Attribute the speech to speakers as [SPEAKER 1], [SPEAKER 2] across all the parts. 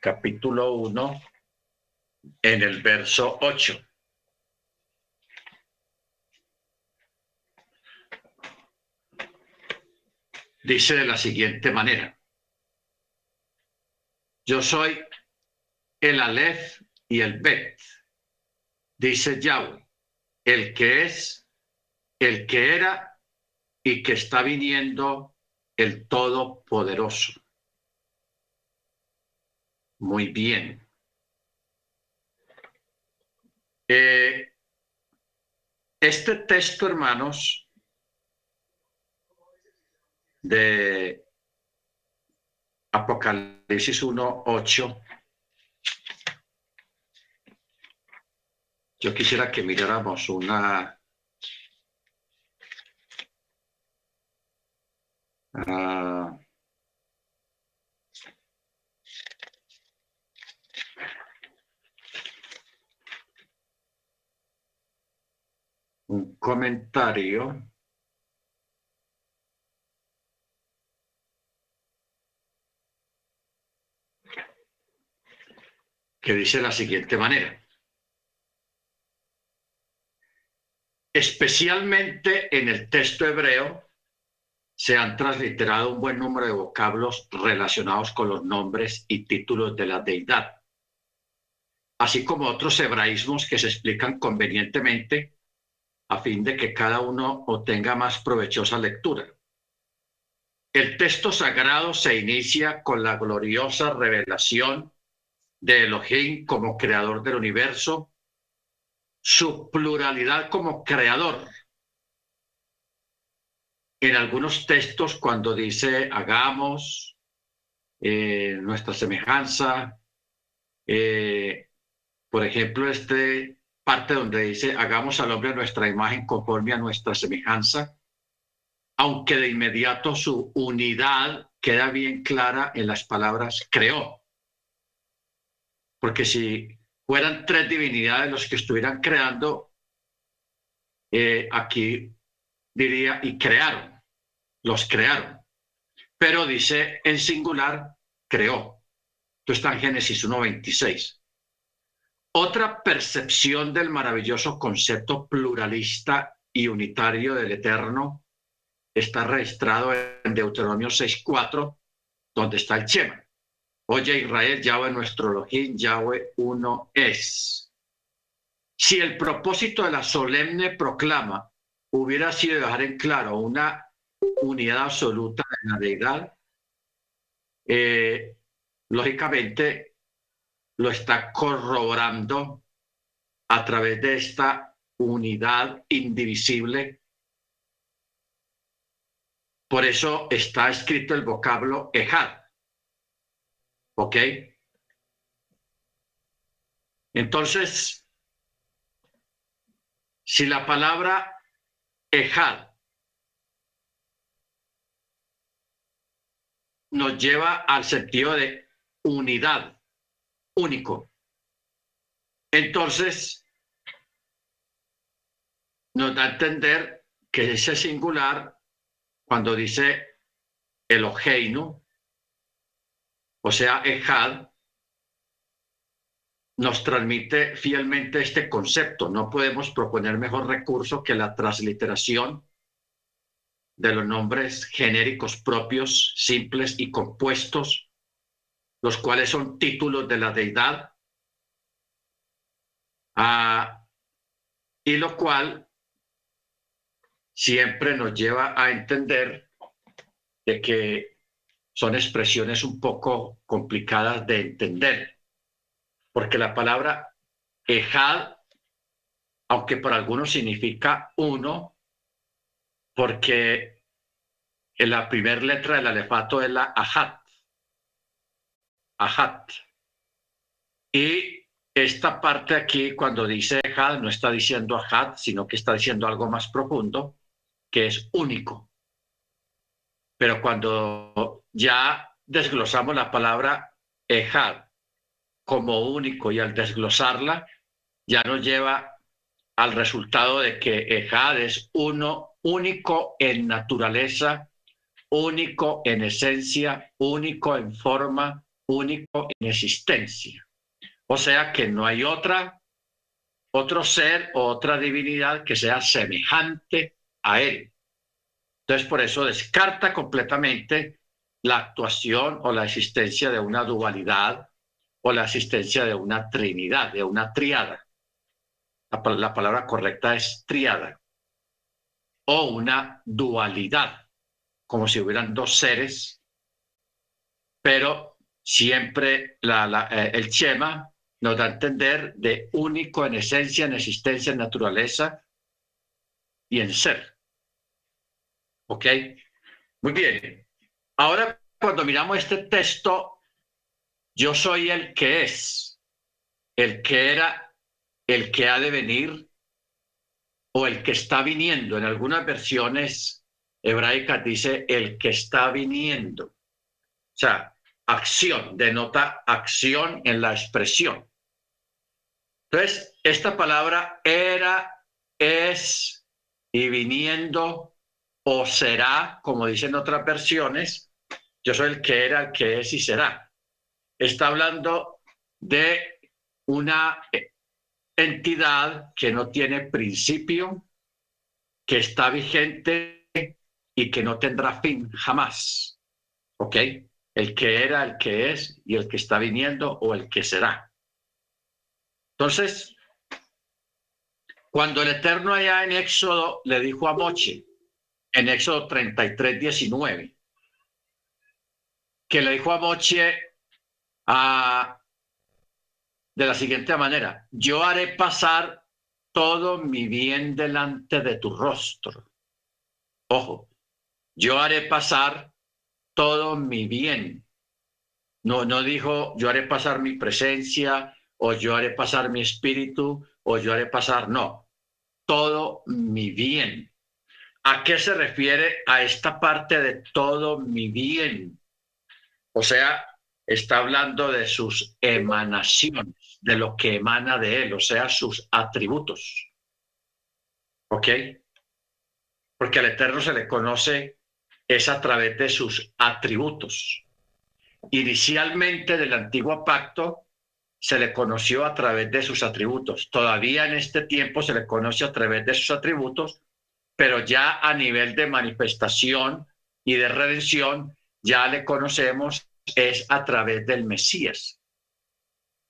[SPEAKER 1] Capítulo 1 en el verso 8. Dice de la siguiente manera. Yo soy el Aleph y el Bet, dice Yahweh, el que es, el que era y que está viniendo el Todopoderoso. Muy bien. Eh, este texto, hermanos, de Apocalipsis 1, 8, yo quisiera que miráramos una... Uh, un comentario que dice la siguiente manera. Especialmente en el texto hebreo se han transliterado un buen número de vocablos relacionados con los nombres y títulos de la deidad, así como otros hebraísmos que se explican convenientemente a fin de que cada uno obtenga más provechosa lectura. El texto sagrado se inicia con la gloriosa revelación de Elohim como creador del universo, su pluralidad como creador. En algunos textos, cuando dice hagamos eh, nuestra semejanza, eh, por ejemplo, este parte donde dice, hagamos al hombre nuestra imagen conforme a nuestra semejanza, aunque de inmediato su unidad queda bien clara en las palabras creó. Porque si fueran tres divinidades los que estuvieran creando, eh, aquí diría, y crearon, los crearon. Pero dice en singular, creó. Esto está en Génesis 1.26. Otra percepción del maravilloso concepto pluralista y unitario del Eterno está registrado en Deuteronomio 6.4, donde está el Shema. Oye Israel, Yahweh nuestro Elohim, Yahweh uno es. Si el propósito de la solemne proclama hubiera sido dejar en claro una unidad absoluta de la deidad, eh, lógicamente lo está corroborando a través de esta unidad indivisible. Por eso está escrito el vocablo Ejad. ¿Ok? Entonces, si la palabra Ejad nos lleva al sentido de unidad, único. Entonces, nos da a entender que ese singular, cuando dice Eloheinu, o sea, Ejad, nos transmite fielmente este concepto. No podemos proponer mejor recurso que la transliteración de los nombres genéricos propios, simples y compuestos los cuales son títulos de la deidad, ah, y lo cual siempre nos lleva a entender de que son expresiones un poco complicadas de entender, porque la palabra ejad, aunque por algunos significa uno, porque en la primera letra del alefato es la ajat, Y esta parte aquí, cuando dice Ahad, no está diciendo Ahad, sino que está diciendo algo más profundo, que es único. Pero cuando ya desglosamos la palabra Ehad como único y al desglosarla, ya nos lleva al resultado de que es uno único en naturaleza, único en esencia, único en forma, único en existencia. O sea que no hay otra, otro ser o otra divinidad que sea semejante a él. Entonces, por eso descarta completamente la actuación o la existencia de una dualidad o la existencia de una trinidad, de una triada. La, la palabra correcta es triada o una dualidad, como si hubieran dos seres, pero siempre eh, el Chema nos da a entender de único en esencia, en existencia, en naturaleza y en ser. ¿Ok? Muy bien. Ahora, cuando miramos este texto, yo soy el que es, el que era, el que ha de venir o el que está viniendo. En algunas versiones hebraicas dice el que está viniendo. O sea, acción, denota acción en la expresión. Entonces, esta palabra era, es y viniendo o será, como dicen otras versiones, yo soy el que era, el que es y será. Está hablando de una entidad que no tiene principio, que está vigente y que no tendrá fin jamás. ¿Ok? El que era, el que es y el que está viniendo o el que será. Entonces, cuando el Eterno allá en Éxodo le dijo a Moche, en Éxodo 33, 19, que le dijo a Moche a, de la siguiente manera, yo haré pasar todo mi bien delante de tu rostro. Ojo, yo haré pasar todo mi bien. No, no dijo, yo haré pasar mi presencia, o yo haré pasar mi espíritu, o yo haré pasar, no, todo mi bien. ¿A qué se refiere a esta parte de todo mi bien? O sea, está hablando de sus emanaciones, de lo que emana de él, o sea, sus atributos. ¿Ok? Porque al Eterno se le conoce es a través de sus atributos. Inicialmente del antiguo pacto se le conoció a través de sus atributos. Todavía en este tiempo se le conoce a través de sus atributos, pero ya a nivel de manifestación y de redención, ya le conocemos es a través del Mesías,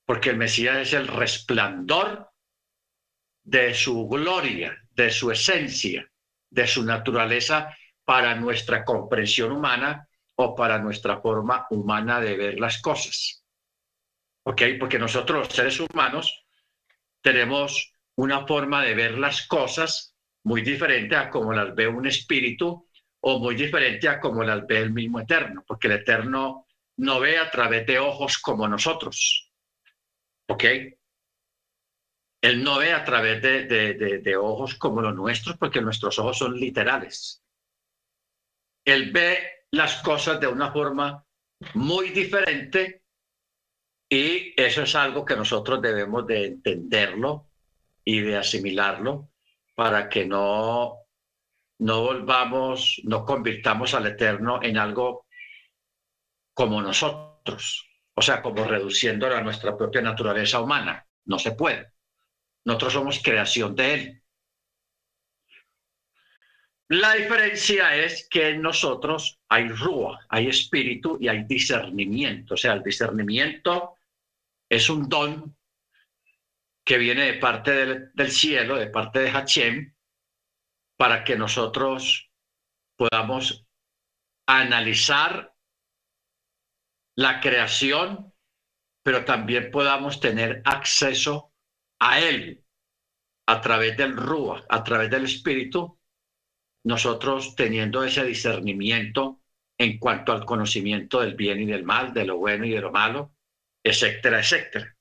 [SPEAKER 1] porque el Mesías es el resplandor de su gloria, de su esencia, de su naturaleza para nuestra comprensión humana o para nuestra forma humana de ver las cosas. ¿Ok? Porque nosotros los seres humanos tenemos una forma de ver las cosas muy diferente a como las ve un espíritu o muy diferente a como las ve el mismo eterno, porque el eterno no ve a través de ojos como nosotros. ¿Ok? Él no ve a través de, de, ojos como los nuestros, porque nuestros ojos son literales. Él ve las cosas de una forma muy diferente y eso es algo que nosotros debemos de entenderlo y de asimilarlo para que no, no volvamos, no convirtamos al Eterno en algo como nosotros, o sea, como reduciéndolo a nuestra propia naturaleza humana. No se puede. Nosotros somos creación de Él. La diferencia es que en nosotros hay rúa, hay espíritu y hay discernimiento. O sea, el discernimiento es un don que viene de parte del, cielo, de parte de Hachem, para que nosotros podamos analizar la creación, pero también podamos tener acceso a él a través del Rúa, a través del Espíritu, nosotros teniendo ese discernimiento en cuanto al conocimiento del bien y del mal, de lo bueno y de lo malo, etcétera, etcétera.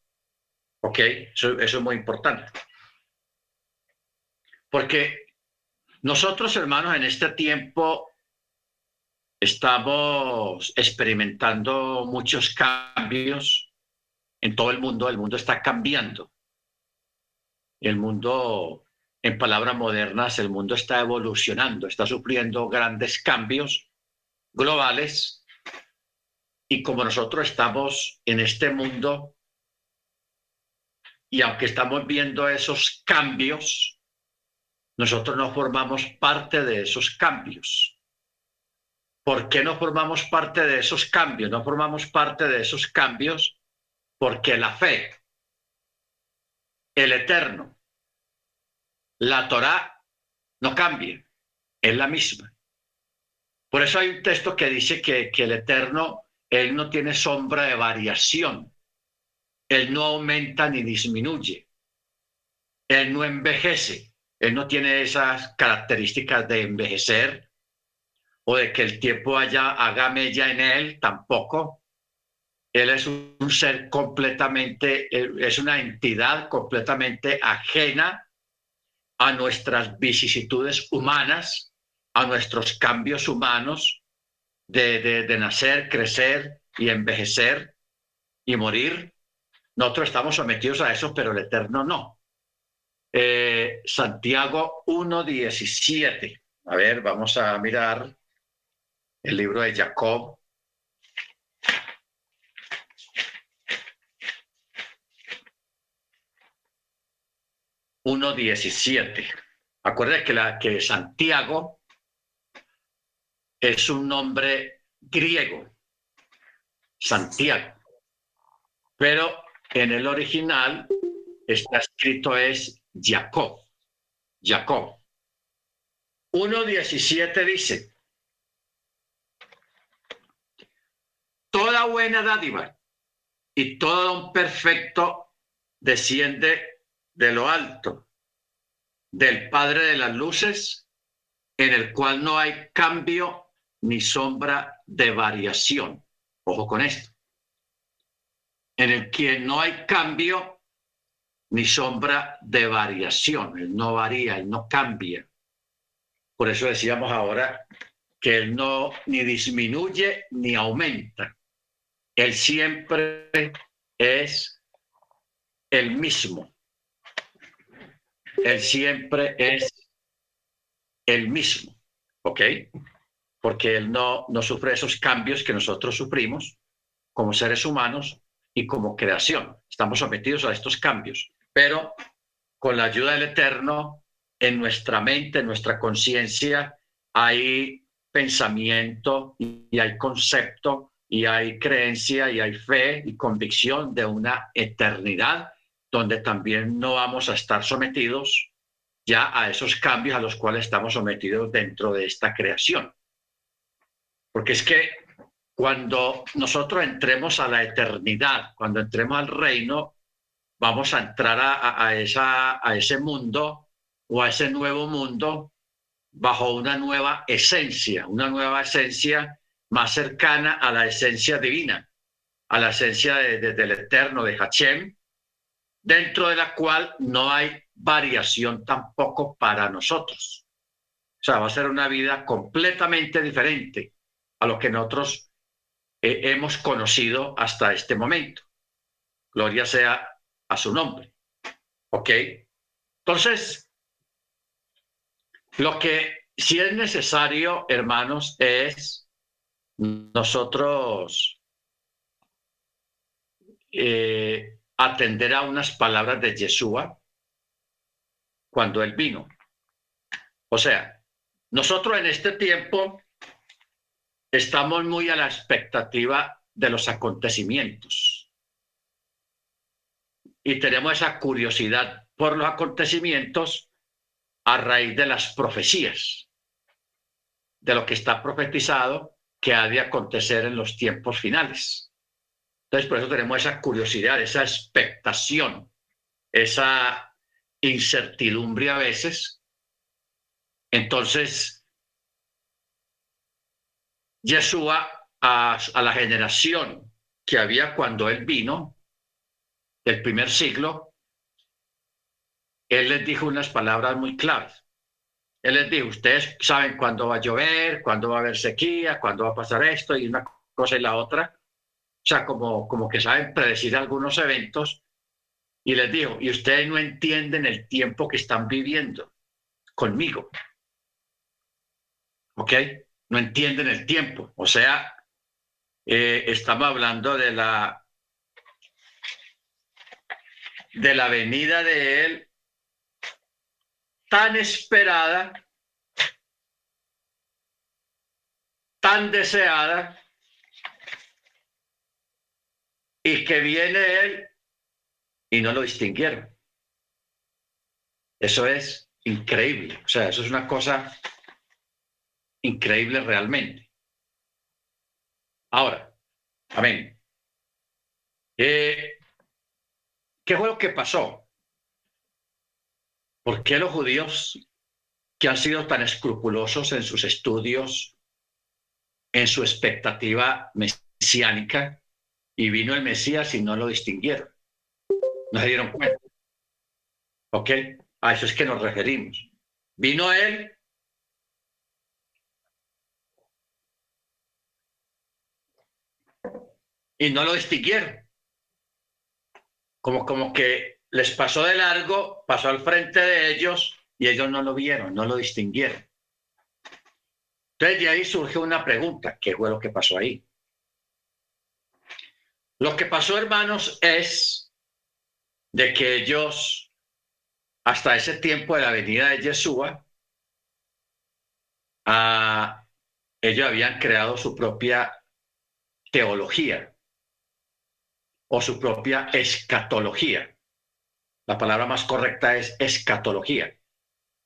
[SPEAKER 1] ¿Ok? Eso, eso es muy importante. Porque nosotros, hermanos, en este tiempo estamos experimentando muchos cambios en todo el mundo. El mundo está cambiando. El mundo en palabras modernas, el mundo está evolucionando, está sufriendo grandes cambios globales Y como nosotros estamos en este mundo, y aunque estamos viendo esos cambios, nosotros no formamos parte de esos cambios. ¿Por qué no formamos parte de esos cambios? No formamos parte de esos cambios porque la fe, el eterno, la Torá no cambia, es la misma. Por eso hay un texto que dice que, el eterno, él no tiene sombra de variación, él no aumenta ni disminuye, él no envejece, él no tiene esas características de envejecer o de que el tiempo haya, haga mella en él, tampoco. Él es un ser completamente, es una entidad completamente ajena a nuestras vicisitudes humanas, a nuestros cambios humanos de, de, nacer, crecer y envejecer y morir. Nosotros estamos sometidos a eso, pero el Eterno no. Eh, Santiago 1.17. A ver, vamos a mirar el libro de Jacob. Uno diecisiete. Acuérdense que, la, que Santiago es un nombre griego, Santiago, pero en el original está escrito es Jacob, Jacob. 1.17 dice, toda buena dádiva y todo don perfecto desciende de lo alto, del Padre de las Luces, en el cual no hay cambio ni sombra de variación. Ojo con esto. En el que no hay cambio ni sombra de variación. Él no varía, él no cambia. Por eso decíamos ahora que él no ni disminuye ni aumenta. Él siempre es el mismo. Él siempre es el mismo, ¿ok? Porque Él no, no sufre esos cambios que nosotros sufrimos como seres humanos y como creación. Estamos sometidos a estos cambios, pero con la ayuda del Eterno, en nuestra mente, en nuestra conciencia, hay pensamiento y hay concepto y hay creencia y hay fe y convicción de una eternidad donde también no vamos a estar sometidos ya a esos cambios a los cuales estamos sometidos dentro de esta creación. Porque es que cuando nosotros entremos a la eternidad, cuando entremos al reino, vamos a entrar a, esa, a ese mundo o a ese nuevo mundo bajo una nueva esencia, una nueva esencia más cercana a la esencia divina, a la esencia del eterno, de Hachem, dentro de la cual no hay variación tampoco para nosotros. O sea, va a ser una vida completamente diferente a lo que nosotros eh, hemos conocido hasta este momento. Gloria sea a su nombre. ¿Ok? Entonces, lo que sí es necesario, hermanos, es nosotros eh, atender a unas palabras de Yeshua cuando él vino. O sea, nosotros en este tiempo estamos muy a la expectativa de los acontecimientos y tenemos esa curiosidad por los acontecimientos a raíz de las profecías, de lo que está profetizado que ha de acontecer en los tiempos finales. Entonces, por eso tenemos esa curiosidad, esa expectación, esa incertidumbre a veces. Entonces, Yeshua a, a la generación que había cuando él vino, del primer siglo, él les dijo unas palabras muy claras. Él les dijo, ustedes saben cuándo va a llover, cuándo va a haber sequía, cuándo va a pasar esto y una cosa y la otra. O sea, como, como que saben predecir algunos eventos. Y les dijo, y ustedes no entienden el tiempo que están viviendo conmigo. ¿Ok? No entienden el tiempo. O sea, eh, estamos hablando de la, de la venida de Él tan esperada, tan deseada, y que viene Él y no lo distinguieron. Eso es increíble, o sea, eso es una cosa increíble realmente. Ahora, amén. Eh, ¿Qué fue lo que pasó? ¿Por qué los judíos que han sido tan escrupulosos en sus estudios, en su expectativa mesiánica, y vino el Mesías y no lo distinguieron? No se dieron cuenta. ¿Ok? A eso es que nos referimos. Vino él y no lo distinguieron. Como, como que les pasó de largo, pasó al frente de ellos y ellos no lo vieron, no lo distinguieron. Entonces de ahí surge una pregunta, ¿qué fue lo que pasó ahí? Lo que pasó, hermanos, es de que ellos, hasta ese tiempo de la venida de Yeshua, ah, ellos habían creado su propia teología o su propia escatología. La palabra más correcta es escatología.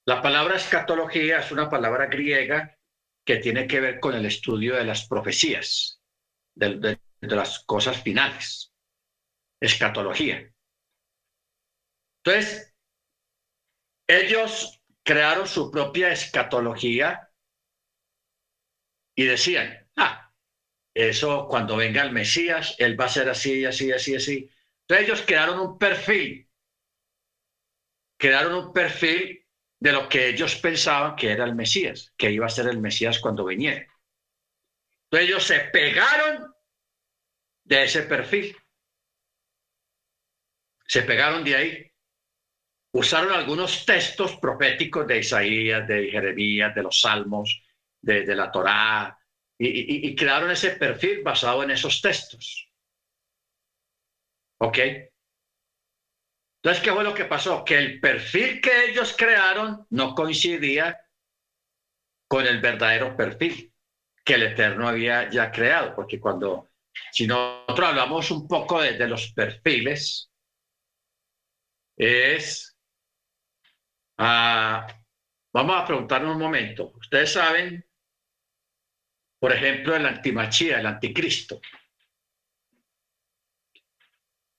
[SPEAKER 1] La palabra escatología es una palabra griega que tiene que ver con el estudio de las profecías, de, las cosas finales. Escatología. Entonces, ellos crearon su propia escatología y decían, ah, eso cuando venga el Mesías, él va a ser así, así, así, así. Entonces ellos crearon un perfil, crearon un perfil de lo que ellos pensaban que era el Mesías, que iba a ser el Mesías cuando viniera. Entonces ellos se pegaron de ese perfil. Se pegaron de ahí. Usaron algunos textos proféticos de Isaías, de Jeremías, de los Salmos, de, la Torá, y, crearon ese perfil basado en esos textos. ¿Ok? Entonces, ¿qué fue lo que pasó? Que el perfil que ellos crearon no coincidía con el verdadero perfil que el Eterno había ya creado, porque cuando, si nosotros hablamos un poco de, los perfiles, es, ah, vamos a preguntarnos un momento, ustedes saben por ejemplo, el antimachía, el anticristo.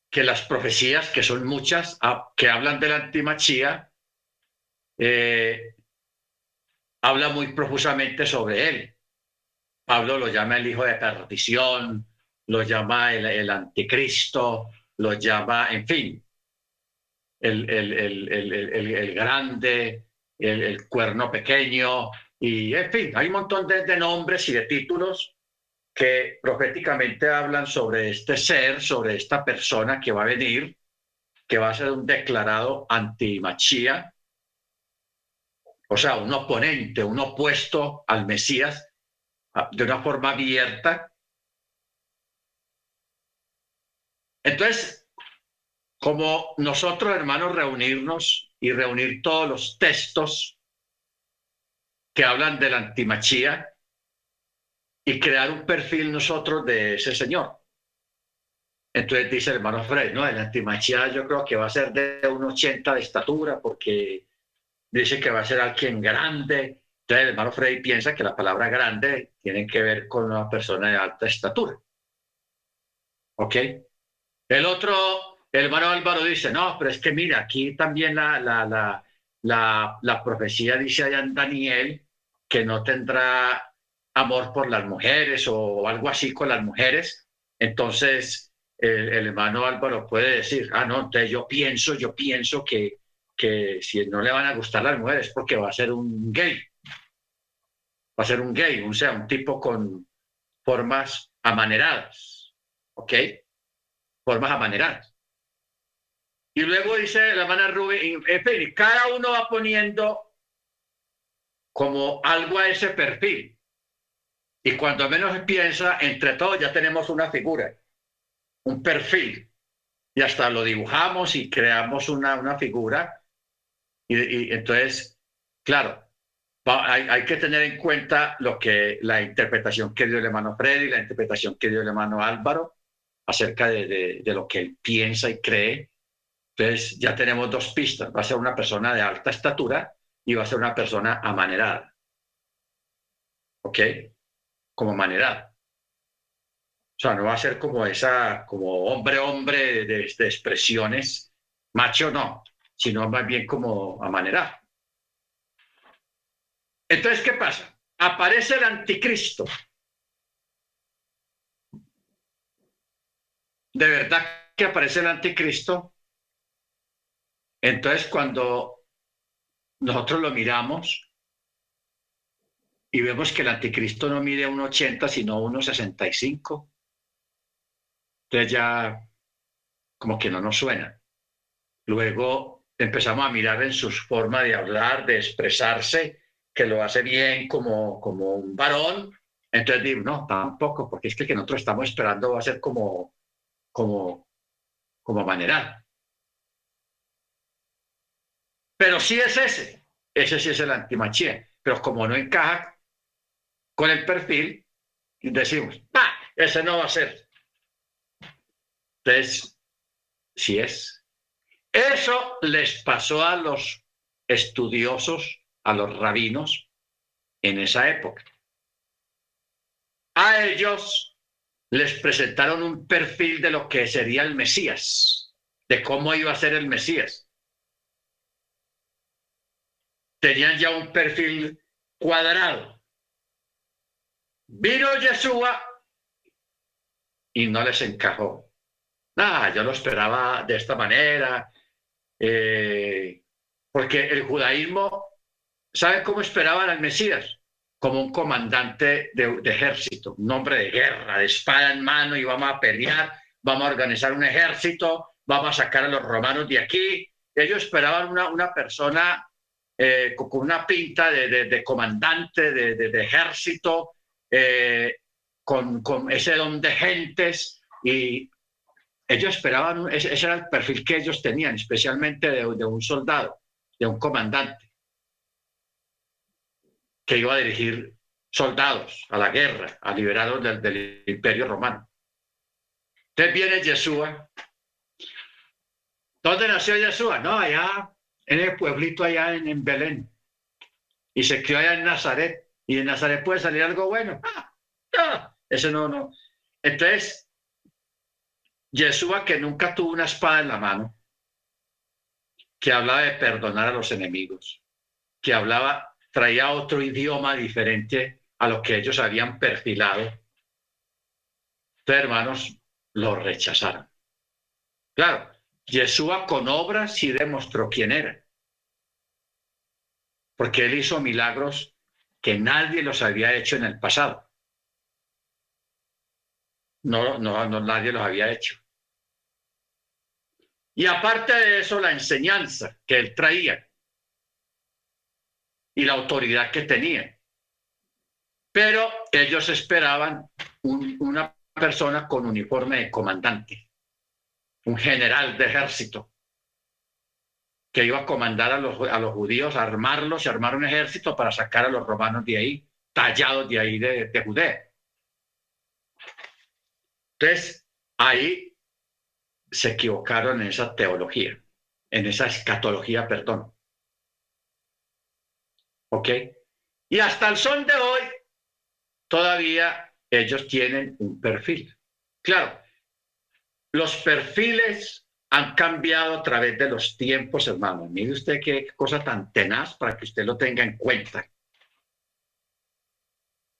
[SPEAKER 1] Que las profecías, que son muchas, ah, que hablan del antimachía, eh, habla muy profusamente sobre él. Pablo lo llama el hijo de perdición, lo llama el, anticristo, lo llama, en fin, el, el grande, el, cuerno pequeño, y en fin, hay un montón de, nombres y de títulos que proféticamente hablan sobre este ser, sobre esta persona que va a venir, que va a ser un declarado antimachía, o sea, un oponente, un opuesto al Mesías ah, de una forma abierta. Entonces, como nosotros, hermanos, reunirnos y reunir todos los textos que hablan de la antimachía y crear un perfil nosotros de ese señor. Entonces dice el hermano Fred, no, el antimachía yo creo que va a ser de un 80 de estatura porque dice que va a ser alguien grande. Entonces el hermano Fred piensa que la palabra grande tiene que ver con una persona de alta estatura. ¿Ok? El otro, el hermano Álvaro dice, no, pero es que mira, aquí también la, la, la, la, la profecía dice allá en Daniel que no tendrá amor por las mujeres o algo así con las mujeres, entonces el, hermano Álvaro puede decir, ah, no, entonces yo pienso, yo pienso que, que si no le van a gustar las mujeres porque va a ser un gay, va a ser un gay, o sea, un tipo con formas amaneradas, ¿ok? Formas amaneradas. Y luego dice la hermana Rubén, en cada uno va poniendo como algo a ese perfil. Y cuando menos piensa, entre todos ya tenemos una figura, un perfil, y hasta lo dibujamos y creamos una, una figura. Y, entonces, claro, hay, que tener en cuenta lo que la interpretación que dio el hermano Freddy, la interpretación que dio el hermano Álvaro acerca de, de lo que él piensa y cree. Entonces, ya tenemos dos pistas. Va a ser una persona de alta estatura y va a ser una persona amanerada. ¿Ok? Como amanerada. O sea, no va a ser como esa, como hombre, hombre de, expresiones, macho no, sino más bien como amanerado. Entonces, ¿qué pasa? Aparece el anticristo. De verdad que aparece el anticristo. Entonces, cuando nosotros lo miramos y vemos que el anticristo no mide 1,80 sino 1,65, entonces ya como que no nos suena. Luego empezamos a mirar en su forma de hablar, de expresarse, que lo hace bien como, como un varón. Entonces digo, no, tampoco, porque es que que nosotros estamos esperando va a ser como, como, como manera. Pero sí es ese, ese sí es el antimachía. Pero como no encaja con el perfil, decimos, ah, ese no va a ser. Entonces, sí es. Eso les pasó a los estudiosos, a los rabinos en esa época. A ellos les presentaron un perfil de lo que sería el Mesías, de cómo iba a ser el Mesías. Tenían ya un perfil cuadrado. Vino Yeshua y no les encajó. Ah, yo lo esperaba de esta manera, eh, porque el judaísmo, ¿sabe cómo esperaban al Mesías? Como un comandante de, ejército, un hombre de guerra, de espada en mano, y vamos a pelear, vamos a organizar un ejército, vamos a sacar a los romanos de aquí. Ellos esperaban una, una persona eh, con una pinta de, comandante de, ejército, eh, con, con, ese don de gentes y ellos esperaban, ese, era el perfil que ellos tenían, especialmente de, un soldado, de un comandante, que iba a dirigir soldados a la guerra, a liberarlos del, imperio romano. Entonces viene Yeshua. ¿Dónde nació Yeshua? No, allá en el pueblito allá en, Belén. Y se crió allá en Nazaret. Y en Nazaret puede salir algo bueno. Ah, ese no, no. Entonces, Yeshua que nunca tuvo una espada en la mano, que hablaba de perdonar a los enemigos, que hablaba, traía otro idioma diferente a lo que ellos habían perfilado. Entonces, hermanos, lo rechazaron. Claro, Yeshua con obras sí demostró quién era, porque él hizo milagros que nadie los había hecho en el pasado. No, no, no, nadie los había hecho. Y aparte de eso, la enseñanza que él traía y la autoridad que tenía. Pero ellos esperaban una persona con uniforme de comandante, un general de ejército, que iba a comandar a los, a los judíos, a armarlos y armar un ejército para sacar a los romanos de ahí, tallados de ahí de, de Judea. Entonces, ahí se equivocaron en esa teología, en esa escatología, perdón. ¿Ok? Y hasta el sol de hoy, todavía ellos tienen un perfil. Claro, los perfiles han cambiado a través de los tiempos, hermano. Mire usted qué cosa tan tenaz para que usted lo tenga en cuenta.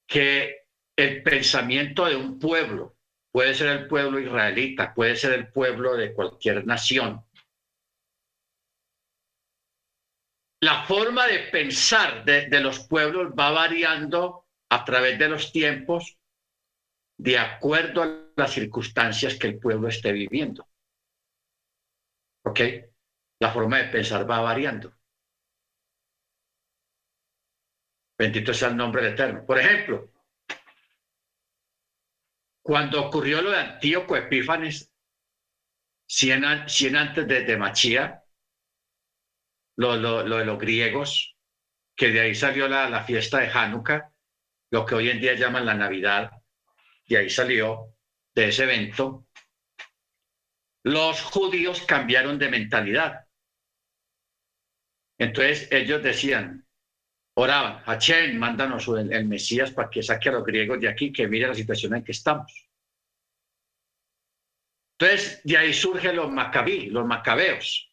[SPEAKER 1] Que el pensamiento de un pueblo puede ser el pueblo israelita, puede ser el pueblo de cualquier nación. La forma de pensar de, los pueblos va variando a través de los tiempos de acuerdo a las circunstancias que el pueblo esté viviendo. ¿Ok? La forma de pensar va variando. Bendito sea el nombre del Eterno. Por ejemplo, cuando ocurrió lo de Antíoco Epífanes, 100, antes de, de Machía, lo, de los griegos, que de ahí salió la, la fiesta de Hanukkah, lo que hoy en día llaman la Navidad, de ahí salió, de ese evento, los judíos cambiaron de mentalidad. Entonces ellos decían, oraban, Hachem, mándanos el, Mesías para que saque a los griegos de aquí, que mire la situación en que estamos. Entonces, de ahí surgen los macabí, los macabeos.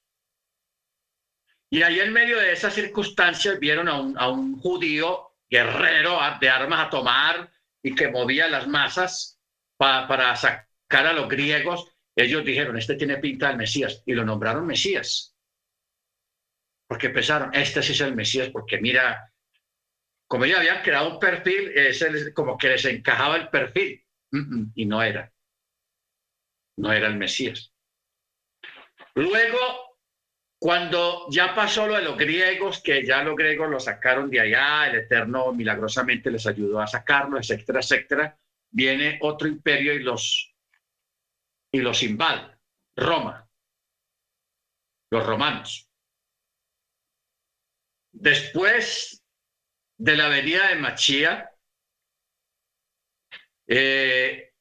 [SPEAKER 1] Y ahí en medio de esas circunstancias vieron a un, a un judío guerrero de armas a tomar y que movía las masas para sacar a los griegos. Ellos dijeron, este tiene pinta del Mesías, y lo nombraron Mesías. Porque pensaron, este sí es el Mesías, porque mira, como ya habían creado un perfil, es como que les encajaba el perfil, y no era. No era el Mesías. Luego cuando ya pasó lo de los griegos, que ya los griegos lo sacaron de allá, el Eterno milagrosamente les ayudó a sacarlo, etcétera, etcétera, viene otro imperio y los, y los invade, Roma, los romanos. Después de la venida de Machía, eh,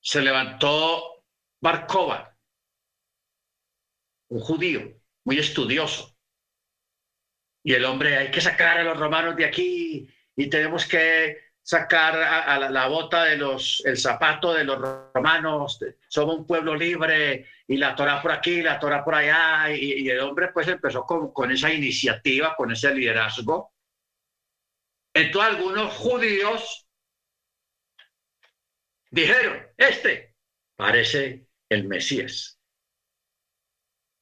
[SPEAKER 1] se levantó Barcova, un judío muy estudioso. Y el hombre, hay que sacar a los romanos de aquí y tenemos que sacar a, la, bota de los, el zapato de los romanos, somos un pueblo libre y la Torah por aquí, la Torah por allá. Y, el hombre pues empezó con, con esa iniciativa, con ese liderazgo. Entonces algunos judíos dijeron, este parece el Mesías.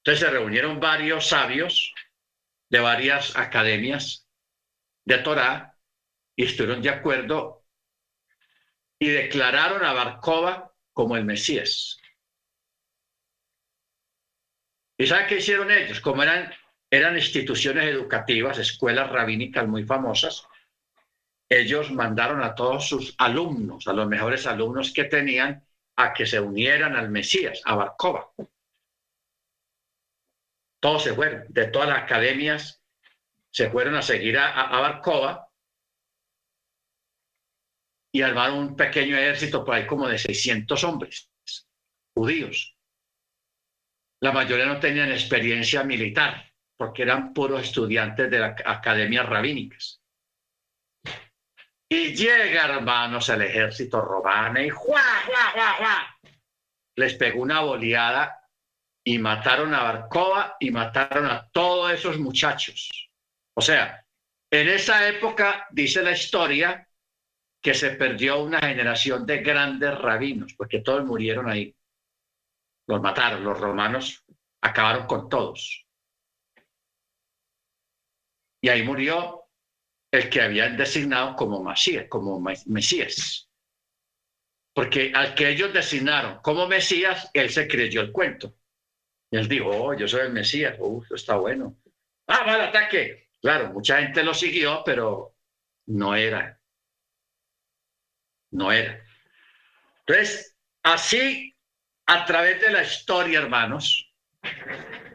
[SPEAKER 1] Entonces se reunieron varios sabios de varias academias de Torá y estuvieron de acuerdo y declararon a Barcova como el Mesías. ¿Y sabe qué hicieron ellos? Como eran, eran instituciones educativas, escuelas rabínicas muy famosas, ellos mandaron a todos sus alumnos, a los mejores alumnos que tenían, a que se unieran al Mesías, a Barcova. Todos se fueron, de todas las academias se fueron a seguir a, Barcova y armaron un pequeño ejército por ahí como de 600 hombres judíos. La mayoría no tenían experiencia militar porque eran puros estudiantes de las academias rabínicas. Y llega, hermanos, el ejército romano y ¡juá, juá, juá, juá! les pegó una boleada y mataron a Barcova y mataron a todos esos muchachos. O sea, en esa época, dice la historia, que se perdió una generación de grandes rabinos, porque todos murieron ahí. Los mataron, los romanos acabaron con todos. Y ahí murió el que habían designado como Mesías, como Mesías. Porque al que ellos designaron como Mesías, él se creyó el cuento. Y él dijo, oh, yo soy el Mesías, está bueno. Ah, va al ataque. Claro, mucha gente lo siguió, pero no era. No era. Entonces, así, a través de la historia, hermanos,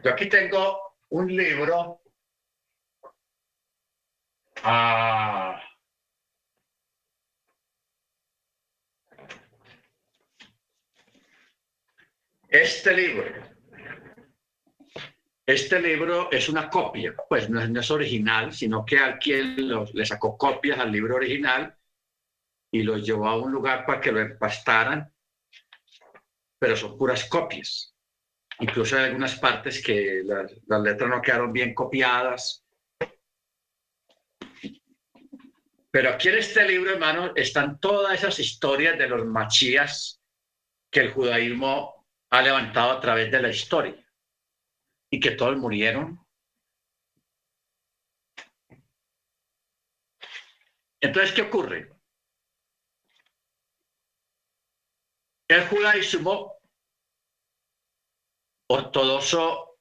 [SPEAKER 1] yo aquí tengo un libro. Ah, este libro este libro es una copia, pues no es, original, sino que alguien le sacó copias al libro original y lo llevó a un lugar para que lo empastaran, pero son puras copias. Incluso hay algunas partes que las, las letras no quedaron bien copiadas. Pero aquí en este libro, hermano, están todas esas historias de los machías que el judaísmo ha levantado a través de la historia y que todos murieron. Entonces, ¿qué ocurre? El judaísmo ortodoxo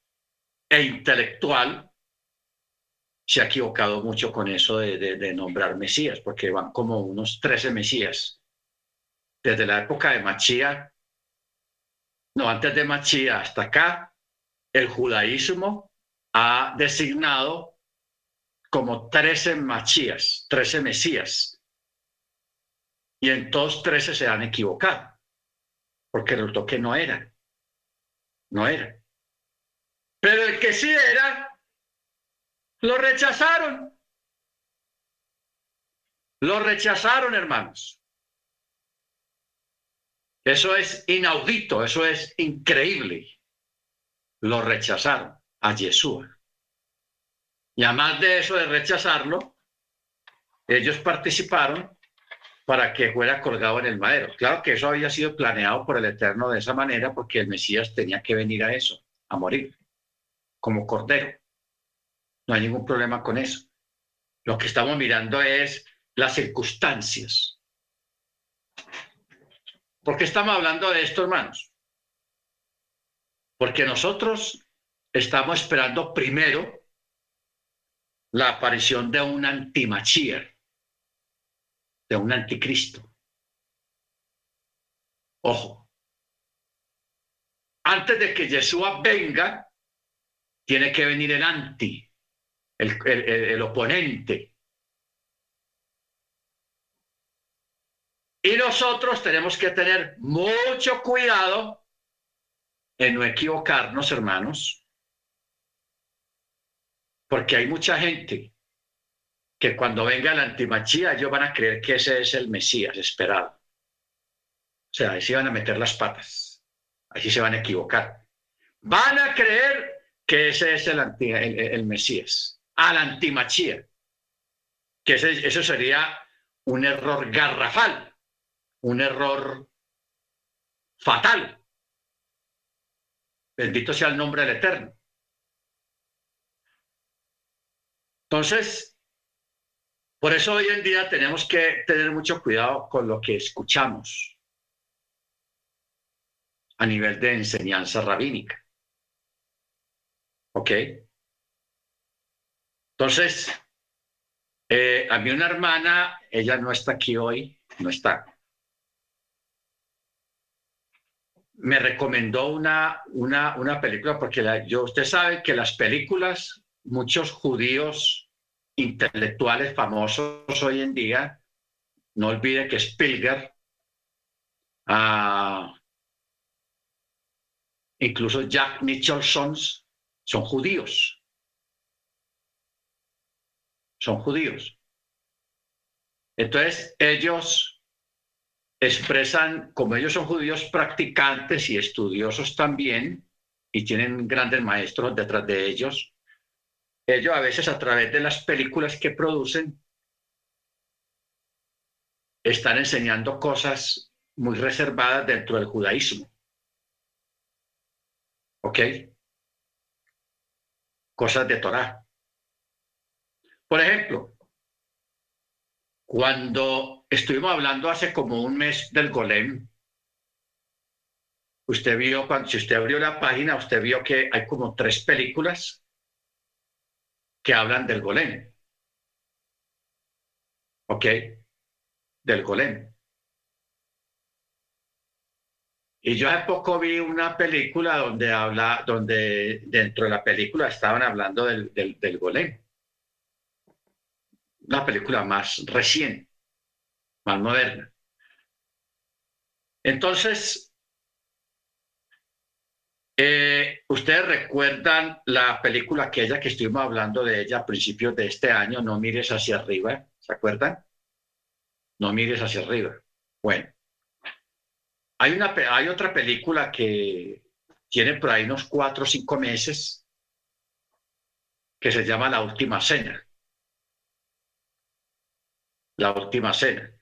[SPEAKER 1] e intelectual se ha equivocado mucho con eso de, nombrar Mesías, porque van como unos 13 Mesías desde la época de Machía, no, antes de Machía hasta acá, el judaísmo ha designado como 13 machías, 13 mesías. Y en todos 13 se han equivocado, porque resultó que no era. No era. Pero el que sí era, lo rechazaron. Lo rechazaron, hermanos. Eso es inaudito, eso es increíble. Lo rechazaron a Yeshua. Y además de eso de rechazarlo, ellos participaron para que fuera colgado en el madero. Claro que eso había sido planeado por el Eterno de esa manera porque el Mesías tenía que venir a eso, a morir, como cordero. No hay ningún problema con eso. Lo que estamos mirando es las circunstancias. ¿Por qué estamos hablando de esto, hermanos? Porque nosotros estamos esperando primero la aparición de un antimachíer, de un anticristo. Ojo, antes de que Yeshua venga, tiene que venir el anti, el oponente. Y nosotros tenemos que tener mucho cuidado en no equivocarnos, hermanos, porque hay mucha gente que cuando venga la antimachía ellos van a creer que ese es el Mesías esperado. O sea, ahí se van a meter las patas, ahí se van a equivocar. Van a creer que ese es el, el, Mesías, al antimachía, que eso sería un error garrafal, un error fatal. Bendito sea el nombre del Eterno. Entonces, por eso hoy en día tenemos que tener mucho cuidado con lo que escuchamos a nivel de enseñanza rabínica. ¿Ok? Entonces, eh, a mí una hermana, ella no está aquí hoy, no está. Me recomendó una, una, una película porque yo, usted sabe que las películas muchos judíos intelectuales famosos hoy en día, no olvide que Spielberg, ah, incluso Jack Nicholson, son judíos. Son judíos. Entonces, ellos expresan, como ellos son judíos practicantes y estudiosos también, y tienen grandes maestros detrás de ellos, ellos a veces a través de las películas que producen están enseñando cosas muy reservadas dentro del judaísmo. ¿Ok? Cosas de Torah. Por ejemplo, cuando estuvimos hablando hace como un mes del golem, usted vio, cuando, si usted abrió la página, usted vio que hay como tres películas que hablan del golem. ¿Ok? Del golem. Y yo hace poco vi una película donde habla, donde dentro de la película estaban hablando del, del, golem. Una película más reciente, más moderna. Entonces, eh, Ustedes recuerdan la película aquella que estuvimos hablando de ella a principios de este año, No mires hacia arriba, ¿se acuerdan? No mires hacia arriba. Bueno, hay, una, hay otra película que tiene por ahí unos cuatro o cinco meses que se llama La Última Cena. La Última Cena.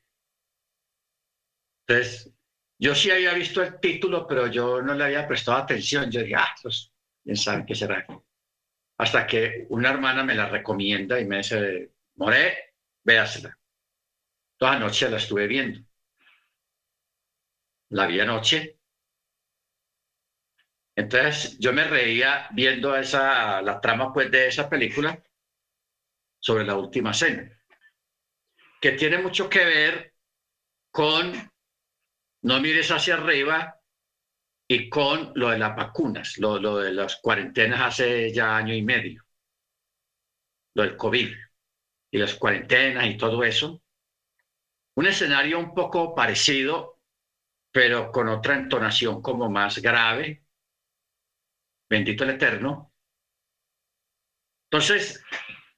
[SPEAKER 1] Entonces, yo sí había visto el título, pero yo no le había prestado atención. Yo dije, ah, pues, quién sabe qué será. Hasta que una hermana me la recomienda y me dice, More, véasela. Toda noche la estuve viendo. La vi anoche. Entonces yo me reía viendo esa, la trama pues de esa película sobre la última cena, que tiene mucho que ver con no mires hacia arriba y con lo de las vacunas, lo, de las cuarentenas hace ya año y medio, lo del COVID y las cuarentenas y todo eso. Un escenario un poco parecido, pero con otra entonación como más grave. Bendito el Eterno. Entonces,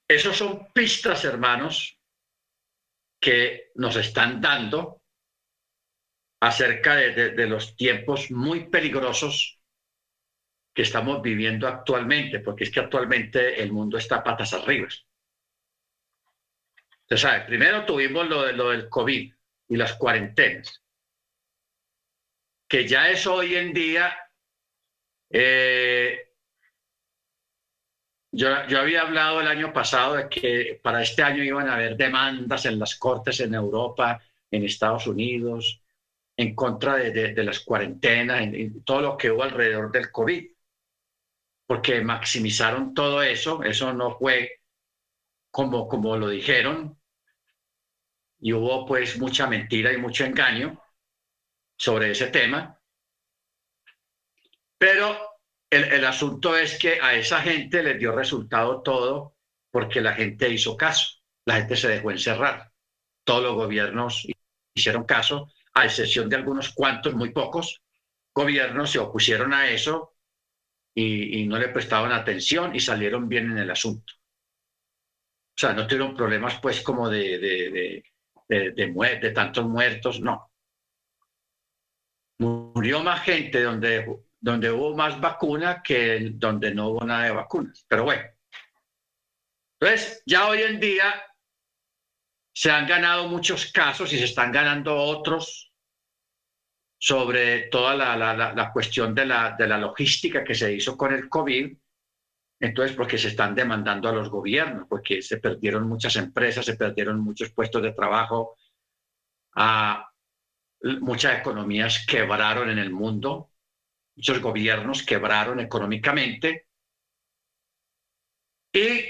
[SPEAKER 1] esos son pistas, hermanos, que nos están dando acerca de, los tiempos muy peligrosos que estamos viviendo actualmente, porque es que actualmente el mundo está patas arriba. Usted primero tuvimos lo, de, del COVID y las cuarentenas, que ya es hoy en día, eh, yo, yo, había hablado el año pasado de que para este año iban a haber demandas en las cortes en Europa, en Estados Unidos, en contra de, de, las cuarentenas, en, todo lo que hubo alrededor del COVID, porque maximizaron todo eso, eso no fue como, como lo dijeron, y hubo pues mucha mentira y mucho engaño sobre ese tema. Pero el, el, asunto es que a esa gente les dio resultado todo porque la gente hizo caso, la gente se dejó encerrar, todos los gobiernos hicieron caso, a excepción de algunos cuantos, muy pocos gobiernos se opusieron a eso y, y no le prestaban atención y salieron bien en el asunto. O sea, no tuvieron problemas pues como de, de, de de, de, tantos muertos, no. Murió más gente donde, donde hubo más vacuna que donde no hubo nada de vacunas. Pero bueno. Entonces, ya hoy en día se han ganado muchos casos y se están ganando otros sobre toda la, la, cuestión de la, de la logística que se hizo con el COVID entonces, porque se están demandando a los gobiernos, porque se perdieron muchas empresas, se perdieron muchos puestos de trabajo, muchas economías quebraron en el mundo, muchos gobiernos quebraron económicamente. Y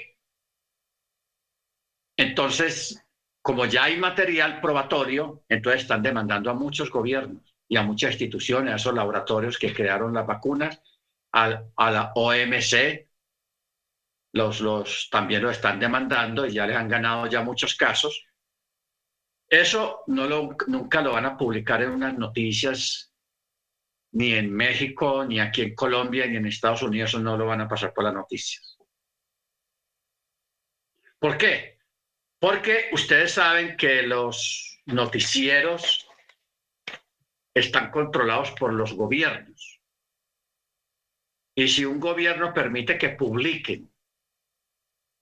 [SPEAKER 1] entonces, como ya hay material probatorio, entonces están demandando a muchos gobiernos y a muchas instituciones, a esos laboratorios que crearon las vacunas, a, a la OMC, los, los también lo están demandando y ya les han ganado ya muchos casos. Eso no lo, nunca lo van a publicar en unas noticias, ni en México, ni aquí en Colombia, ni en Estados Unidos, no lo van a pasar por las noticias. ¿Por qué? Porque ustedes saben que los noticieros están controlados por los gobiernos. Y si un gobierno permite que publiquen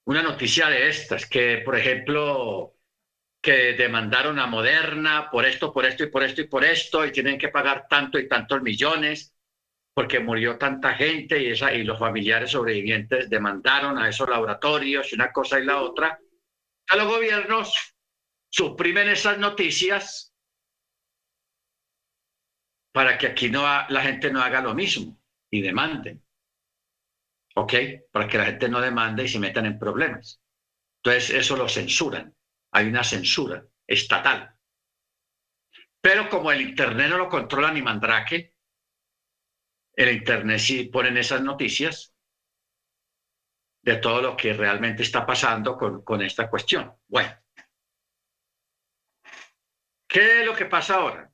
[SPEAKER 1] una noticia de estas, que por ejemplo, que demandaron a Moderna por esto, por esto y por esto y por esto, y tienen que pagar tanto y tantos millones, porque murió tanta gente y, esa, y los familiares sobrevivientes demandaron a esos laboratorios y una cosa y la otra. Los gobiernos suprimen esas noticias para que aquí no la gente no haga lo mismo y demanden. ¿ok? Para que la gente no demande y se metan en problemas. Entonces, eso lo censuran. Hay una censura estatal. Pero como el Internet no lo controla ni Mandrake, el Internet sí ponen esas noticias de todo lo que realmente está pasando con, con esta cuestión. Bueno, ¿qué es lo que pasa ahora?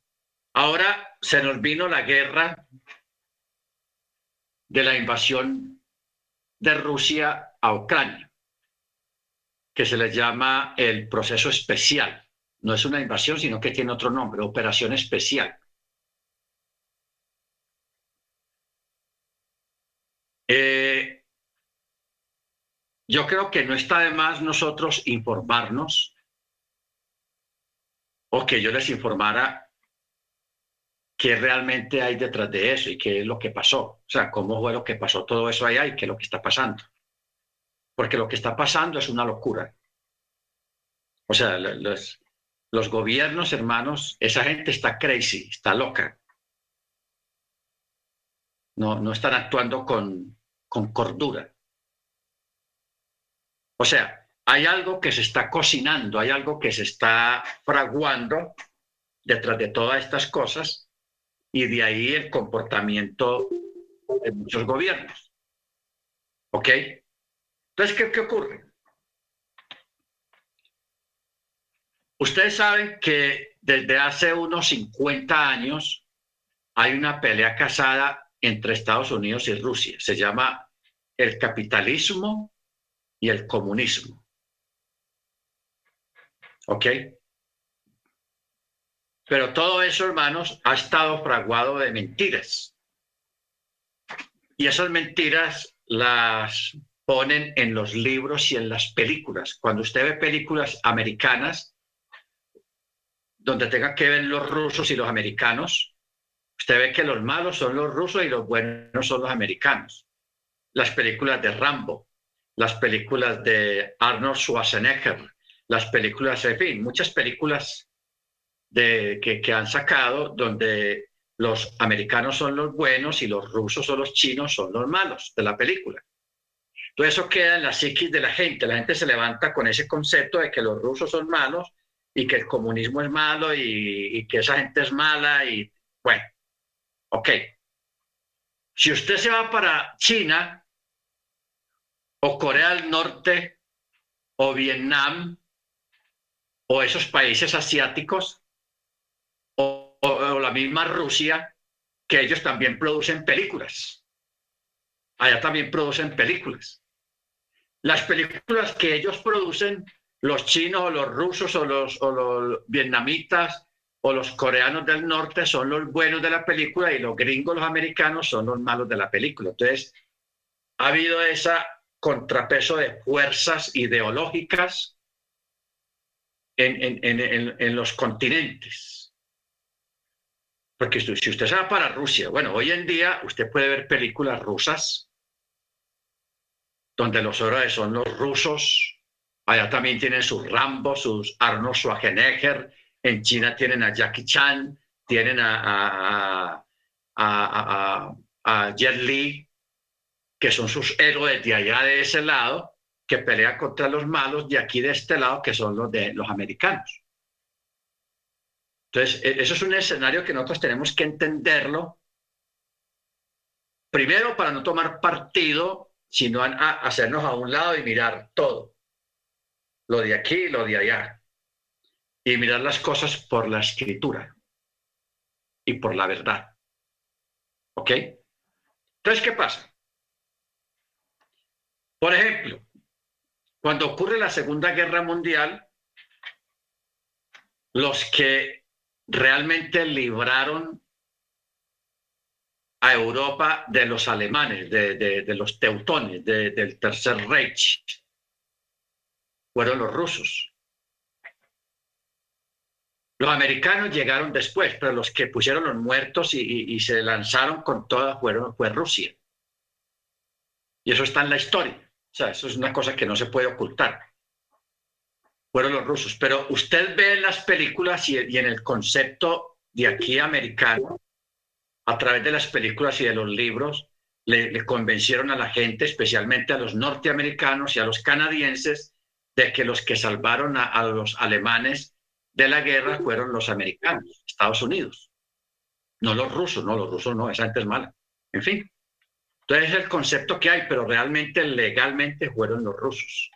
[SPEAKER 1] Ahora se nos vino la guerra de la invasión de Rusia a Ucrania, que se le llama el proceso especial. No es una invasión, sino que tiene otro nombre, operación especial. Eh, yo creo que no está de más nosotros informarnos o que yo les informara qué realmente hay detrás de eso y qué es lo que pasó. O sea, cómo fue lo que pasó todo eso allá y qué es lo que está pasando. Porque lo que está pasando es una locura. O sea, los, gobiernos, hermanos, esa gente está crazy, está loca. No, no están actuando con, con cordura. O sea, hay algo que se está cocinando, hay algo que se está fraguando detrás de todas estas cosas y de ahí el comportamiento de muchos gobiernos. ¿Ok? Entonces, ¿qué, qué ocurre? Ustedes saben que desde hace unos 50 años hay una pelea casada entre Estados Unidos y Rusia. Se llama el capitalismo y el comunismo. ¿Ok? Pero todo eso, hermanos, ha estado fraguado de mentiras. Y esas mentiras las ponen en los libros y en las películas. Cuando usted ve películas americanas, donde tenga que ver los rusos y los americanos, usted ve que los malos son los rusos y los buenos son los americanos. Las películas de Rambo, las películas de Arnold Schwarzenegger, las películas, en fin, muchas películas de, que, que han sacado donde los americanos son los buenos y los rusos o los chinos son los malos de la película. Todo eso queda en la psiquis de la gente. La gente se levanta con ese concepto de que los rusos son malos y que el comunismo es malo y, que esa gente es mala y bueno, ok. Si usted se va para China o Corea del Norte o Vietnam o esos países asiáticos o, o la misma Rusia, que ellos también producen películas. Allá también producen películas. Las películas que ellos producen los chinos o los rusos o los, o los vietnamitas o los coreanos del norte son los buenos de la película y los gringos, los americanos son los malos de la película. Entonces, ha habido ese contrapeso de fuerzas ideológicas en, en, los continentes. Porque si usted se va para Rusia, bueno, hoy en día usted puede ver películas rusas donde los héroes son los rusos, Allá también tienen sus Rambo, sus Arnold Schwarzenegger. En China tienen a Jackie Chan, tienen a, a, Jet Li, que son sus héroes de allá de ese lado, que pelean contra los malos de aquí de este lado, que son los de los americanos. Entonces, e, eso es un escenario que nosotros tenemos que entenderlo. Primero, para no tomar partido, sino a hacernos a un lado y mirar todo lo de aquí, lo de allá, y mirar las cosas por la escritura y por la verdad. ¿Ok? Entonces, ¿qué pasa? Por ejemplo, cuando ocurre la Segunda Guerra Mundial, los que realmente libraron a Europa de los alemanes, de, los teutones, del Tercer Reich, fueron los rusos. Los americanos llegaron después, pero los que pusieron los muertos y, se lanzaron con toda fueron, fue Rusia. Y eso está en la historia. O sea, eso es una cosa que no se puede ocultar. Fueron los rusos. Pero usted ve en las películas y, en el concepto de aquí americano, a través de las películas y de los libros, le convencieron a la gente, especialmente a los norteamericanos y a los canadienses, de que los que salvaron a, los alemanes de la guerra fueron los americanos, Estados Unidos, no los rusos, no los rusos no, esa gente es mala. En fin, entonces es el concepto que hay, pero realmente legalmente fueron los rusos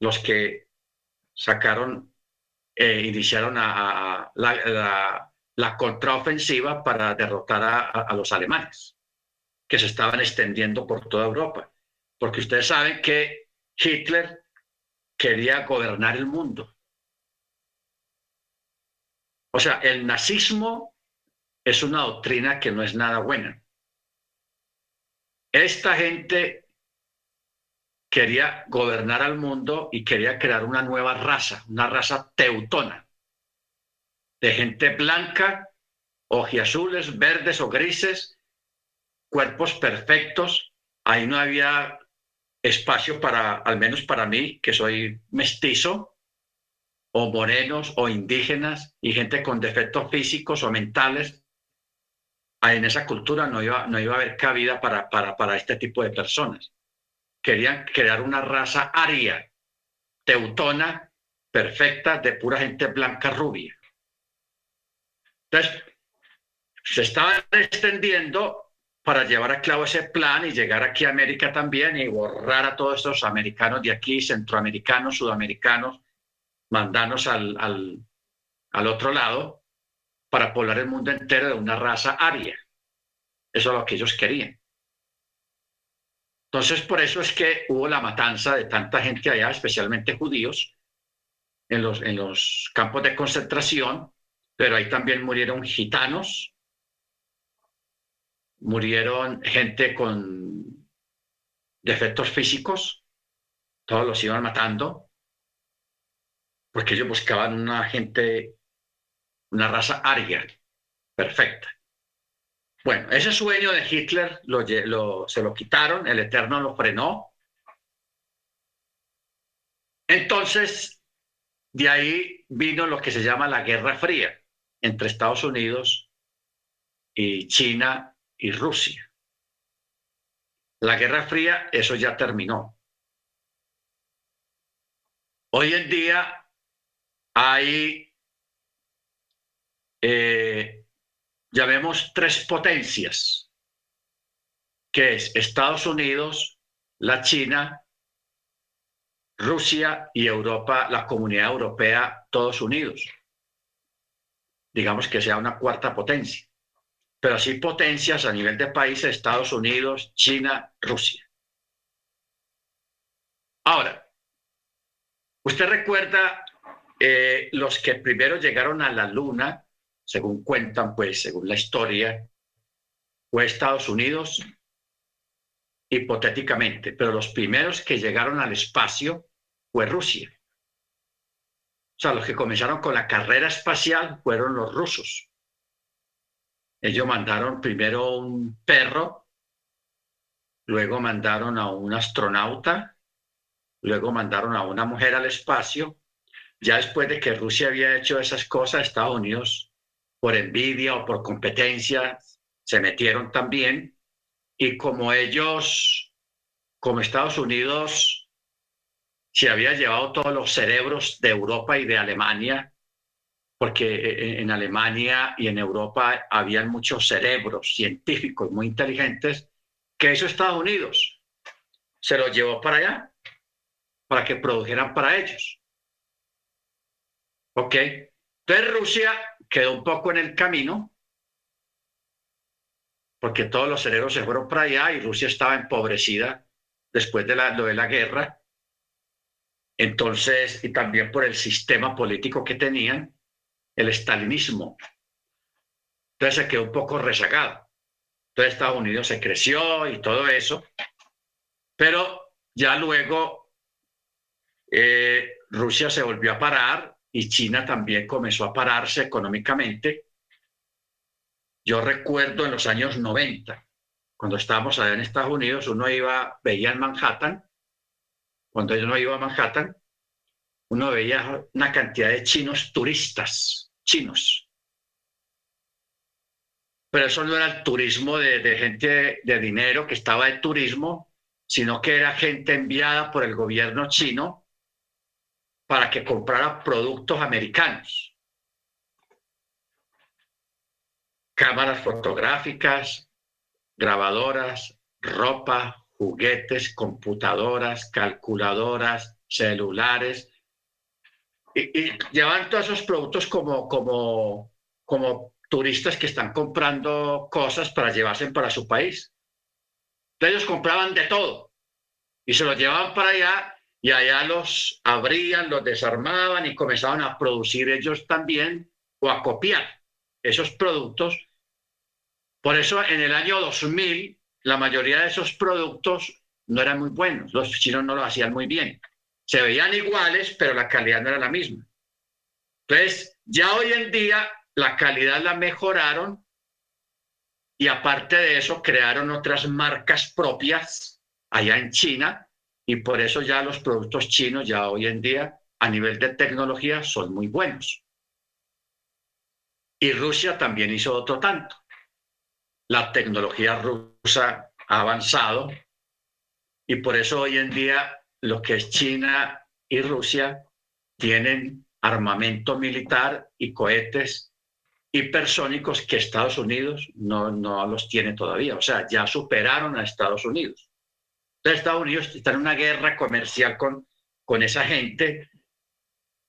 [SPEAKER 1] los que sacaron, eh, iniciaron a, la, contraofensiva para derrotar a los alemanes, que se estaban extendiendo por toda Europa. Porque ustedes saben que Hitler quería gobernar el mundo. O sea, el nazismo es una doctrina que no es nada buena. Esta gente quería gobernar al mundo y quería crear una nueva raza, una raza teutona, de gente blanca, ojiazules, verdes o grises, cuerpos perfectos. Ahí no había espacio para, al menos para mí, que soy mestizo, o morenos, o indígenas, y gente con defectos físicos o mentales. En esa cultura no iba, no iba a haber cabida para, para, para este tipo de personas. Querían crear una raza aria, teutona, perfecta, de pura gente blanca rubia. Entonces, se estaban extendiendo para llevar a cabo ese plan y llegar aquí a América también y borrar a todos estos americanos de aquí, centroamericanos, sudamericanos, mandarnos al, al, al otro lado para poblar el mundo entero de una raza aria. Eso es lo que ellos querían. Entonces, por eso es que hubo la matanza de tanta gente allá, especialmente judíos, en los, en los campos de concentración, pero ahí también murieron gitanos, murieron gente con defectos físicos, todos los iban matando, porque ellos buscaban una gente, una raza aria, perfecta. Bueno, ese sueño de Hitler lo, se lo quitaron, el Eterno lo frenó. Entonces, de ahí vino lo que se llama la Guerra Fría entre Estados Unidos y China y Rusia. La Guerra Fría, eso ya terminó. Hoy en día hay eh, ya vemos tres potencias, que es Estados Unidos, la China, Rusia y Europa, la comunidad europea, todos unidos. Digamos que sea una cuarta potencia. Pero así potencias a nivel de países, Estados Unidos, China, Rusia. Ahora, usted recuerda eh, los que primero llegaron a la Luna, según cuentan, pues, según la historia, fue Estados Unidos, hipotéticamente, pero los primeros que llegaron al espacio fue Rusia. O sea, los que comenzaron con la carrera espacial fueron los rusos. Ellos mandaron primero un perro, luego mandaron a un astronauta, luego mandaron a una mujer al espacio. Ya después de que Rusia había hecho esas cosas, Estados Unidos por envidia o por competencia, se metieron también. Y como ellos, como Estados Unidos, se había llevado todos los cerebros de Europa y de Alemania, porque eh, en Alemania y en Europa habían muchos cerebros científicos muy inteligentes, que eso Estados Unidos se los llevó para allá, para que produjeran para ellos. ¿Ok? Entonces Rusia quedó un poco en el camino, porque todos los cerebros se fueron para allá y Rusia estaba empobrecida después de la, guerra. Entonces, y también por el sistema político que tenían, el estalinismo. Entonces se quedó un poco rezagado. Entonces Estados Unidos se creció y todo eso, pero ya luego eh, Rusia se volvió a parar y China también comenzó a pararse económicamente. Yo recuerdo en los años 90, cuando estábamos allá en Estados Unidos, uno iba, veía en Manhattan, cuando yo no iba a Manhattan, uno veía una cantidad de chinos turistas, chinos. Pero eso no era el turismo de, de gente de dinero que estaba de turismo, sino que era gente enviada por el gobierno chino para que comprara productos americanos. Cámaras fotográficas, grabadoras, ropa, juguetes, computadoras, calculadoras, celulares. Y, llevan todos esos productos como, como, como turistas que están comprando cosas para llevarse para su país. ellos compraban de todo y se lo llevaban para allá y allá los abrían, los desarmaban y comenzaban a producir ellos también o a copiar esos productos. Por eso en el año 2000 la mayoría de esos productos no eran muy buenos, los chinos no lo hacían muy bien. Se veían iguales, pero la calidad no era la misma. Entonces, ya hoy en día la calidad la mejoraron y aparte de eso crearon otras marcas propias allá en China y por eso ya los productos chinos ya hoy en día a nivel de tecnología son muy buenos. Y Rusia también hizo otro tanto. La tecnología rusa ha avanzado y por eso hoy en día lo que es China y Rusia tienen armamento militar y cohetes hipersónicos que Estados Unidos no, no los tiene todavía. O sea, ya superaron a Estados Unidos. Entonces, Estados Unidos está en una guerra comercial con, con esa gente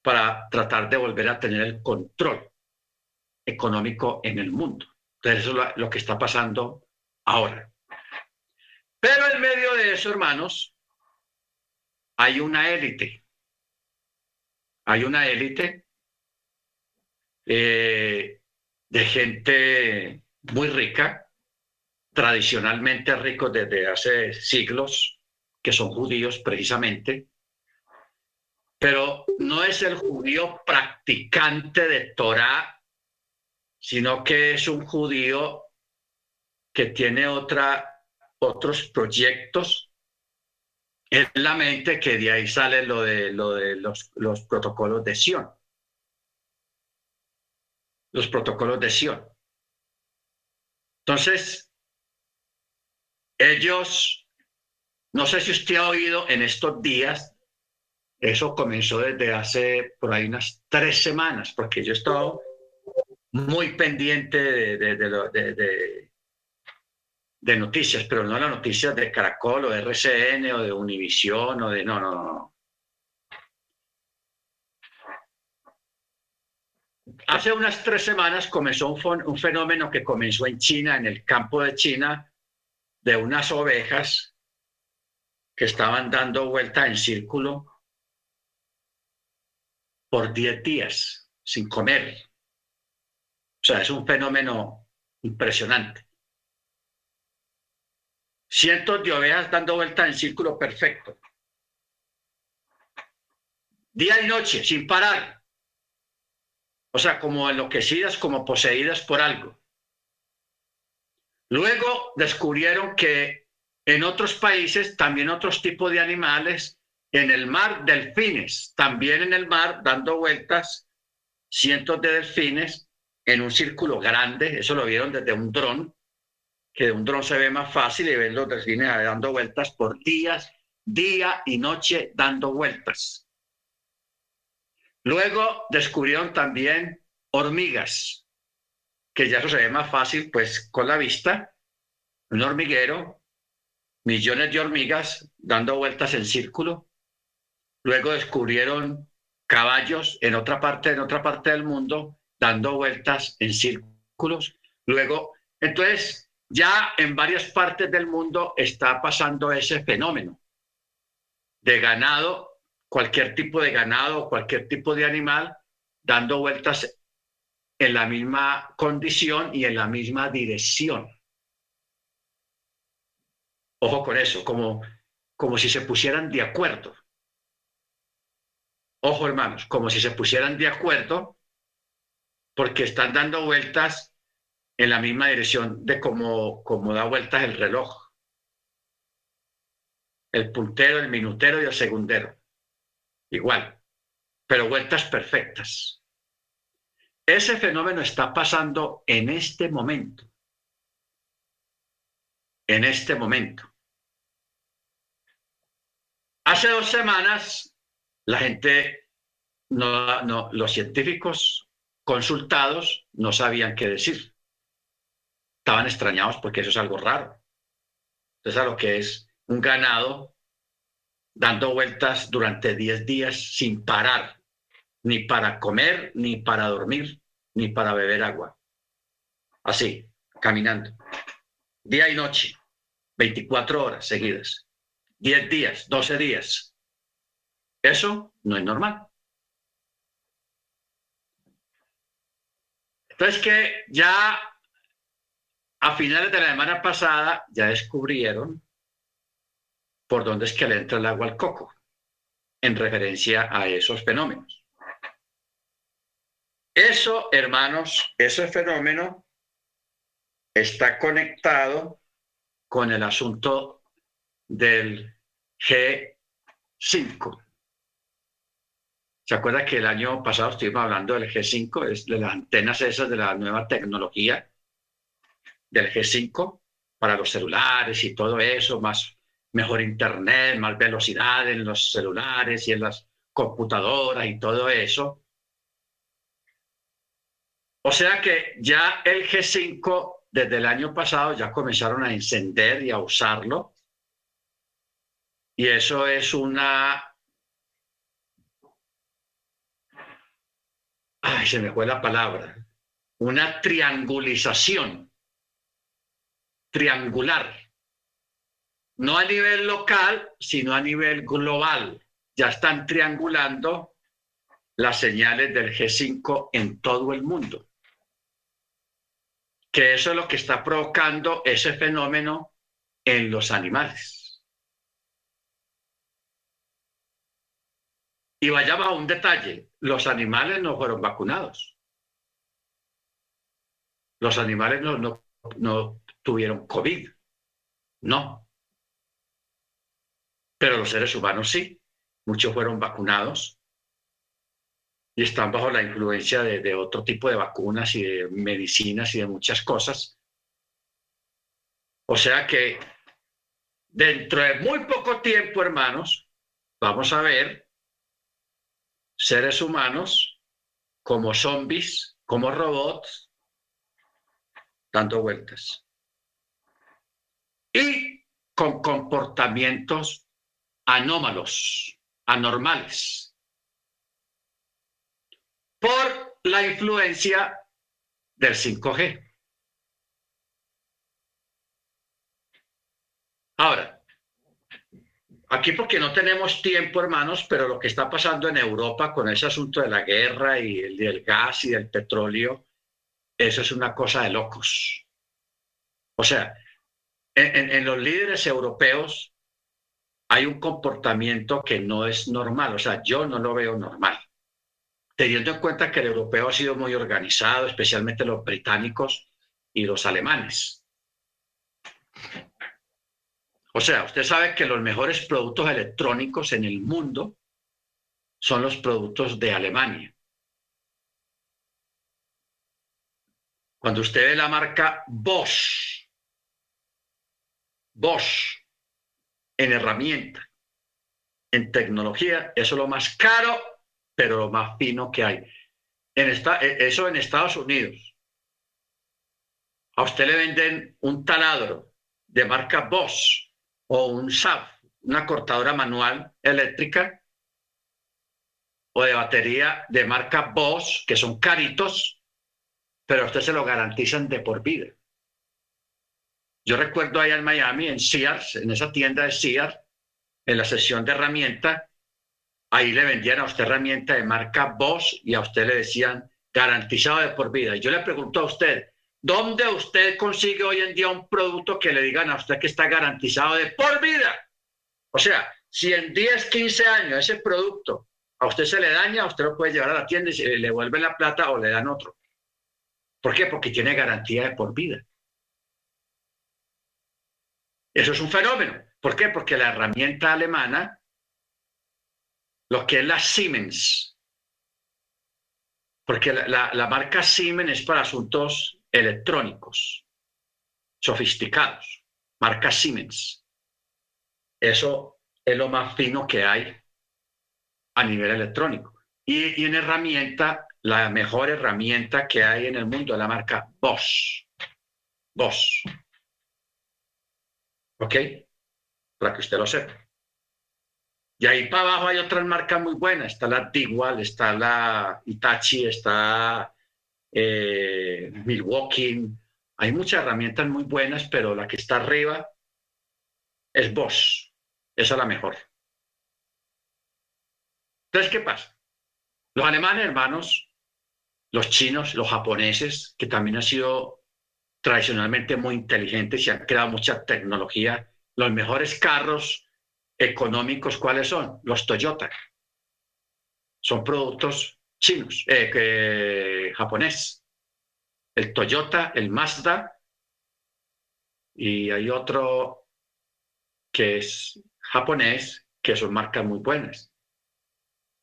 [SPEAKER 1] para tratar de volver a tener el control económico en el mundo. Entonces, eso es lo que está pasando ahora. Pero en medio de eso, hermanos, hay una élite. Hay una élite eh, de gente muy rica, tradicionalmente ricos desde hace siglos, que son judíos precisamente, pero no es el judío practicante de Torah, sino que es un judío que tiene otra, otros proyectos en la mente, que de ahí sale lo de, lo de los, los protocolos de Sion. Los protocolos de Sion. Entonces, ellos, no sé si usted ha oído en estos días, eso comenzó desde hace por ahí unas tres semanas, porque yo he estado muy pendiente de, de, de, noticias, pero no las noticias de Caracol o de RCN o de Univisión o de... No, no, no. Hace unas tres semanas comenzó un, un fenómeno que comenzó en China, en el campo de China, de unas ovejas que estaban dando vuelta en círculo por 10 días sin comer. O sea, es un fenómeno impresionante. Cientos de ovejas dando vuelta en círculo perfecto. Día y noche, sin parar. O sea, como enloquecidas, como poseídas por algo. Luego descubrieron que en otros países también otros tipos de animales en el mar, delfines, también en el mar, dando vueltas, cientos de delfines en un círculo grande, eso lo vieron desde un dron, que de un dron se ve más fácil y ven los delfines dando vueltas por días, día y noche dando vueltas. Luego descubrieron también hormigas, que ya eso se ve más fácil, pues con la vista, un hormiguero, millones de hormigas dando vueltas en círculo, Luego descubrieron caballos en otra parte, en otra parte del mundo, dando vueltas en círculos. Luego, entonces, ya en varias partes del mundo está pasando ese fenómeno de ganado, cualquier tipo de ganado, cualquier tipo de animal, dando vueltas en la misma condición y en la misma dirección. Ojo con eso, como, como si se pusieran de acuerdo. Ojo, hermanos, como si se pusieran de acuerdo, porque están dando vueltas en la misma dirección de cómo, da vueltas el reloj. El puntero, el minutero y el segundero. Igual, pero vueltas perfectas. Ese fenómeno está pasando en este momento. En este momento. Hace dos semanas la gente, no, no, los científicos consultados no sabían qué decir. Estaban extrañados porque eso es algo raro. Entonces, a lo que es un ganado dando vueltas durante 10 días sin parar, ni para comer, ni para dormir, ni para beber agua. Así, caminando. Día y noche, 24 horas seguidas. 10 días, 12 días. Eso no es normal. Entonces que ya a finales de la semana pasada ya descubrieron por dónde es que le entra el agua al coco, en referencia a esos fenómenos. Eso, hermanos, ese fenómeno está conectado con el asunto del G5. ¿Se acuerda que el año pasado estuvimos hablando del G5, es de las antenas esas de la nueva tecnología del G5 para los celulares y todo eso, más mejor internet, más velocidad en los celulares y en las computadoras y todo eso. O sea que ya el G5 desde el año pasado ya comenzaron a encender y a usarlo. Y eso es una... Ay, se me fue la palabra. Una triangulización. Triangular. No a nivel local, sino a nivel global. Ya están triangulando las señales del G5 en todo el mundo que eso es lo que está provocando ese fenómeno en los animales. Y vayamos a un detalle, los animales no fueron vacunados. Los animales no, no, no tuvieron COVID, no. Pero los seres humanos sí, muchos fueron vacunados y están bajo la influencia de, otro tipo de vacunas y de medicinas y de muchas cosas. O sea que dentro de muy poco tiempo, hermanos, vamos a ver seres humanos como zombies, como robots, dando vueltas. Y con comportamientos anómalos, anormales por la influencia del 5G. Ahora, aquí porque no tenemos tiempo, hermanos, pero lo que está pasando en Europa con ese asunto de la guerra y el del gas y del petróleo, eso es una cosa de locos. O sea, en, en los líderes europeos hay un comportamiento que no es normal, o sea, yo no lo veo normal teniendo en cuenta que el europeo ha sido muy organizado, especialmente los británicos y los alemanes. O sea, usted sabe que los mejores productos electrónicos en el mundo son los productos de Alemania. Cuando usted ve la marca Bosch, Bosch en herramienta, en tecnología, eso es lo más caro pero lo más fino que hay. E, eso en Estados Unidos. A usted le venden un taladro de marca Bosch o un SAF, una cortadora manual eléctrica o de batería de marca Bosch, que son caritos, pero a usted se lo garantizan de por vida. Yo recuerdo allá en Miami, en Sears, en esa tienda de Sears, en la sesión de herramienta, ahí le vendían a usted herramienta de marca Bosch y a usted le decían garantizado de por vida. Y yo le pregunto a usted, ¿dónde usted consigue hoy en día un producto que le digan a usted que está garantizado de por vida? O sea, si en 10, 15 años ese producto a usted se le daña, usted lo puede llevar a la tienda y le devuelven la plata o le dan otro. ¿Por qué? Porque tiene garantía de por vida. Eso es un fenómeno. ¿Por qué? Porque la herramienta alemana lo que es la Siemens, porque la, marca Siemens es para asuntos electrónicos, sofisticados, marca Siemens. Eso es lo más fino que hay a nivel electrónico. Y, y, en herramienta, la mejor herramienta que hay en el mundo es la marca Bosch. Bosch. ¿Ok? Para que usted lo sepa. Y ahí para abajo hay otras marcas muy buenas. Está la Tigual, está la Itachi, está eh, Milwaukee. Hay muchas herramientas muy buenas, pero la que está arriba es Bosch. Esa es la mejor. Entonces, ¿qué pasa? Los alemanes, hermanos, los chinos, los japoneses, que también han sido tradicionalmente muy inteligentes y han creado mucha tecnología, los mejores carros económicos, ¿cuáles son? Los Toyota. Son productos chinos, eh, japonés. El Toyota, el Mazda, y hay otro que es japonés, que son marcas muy buenas.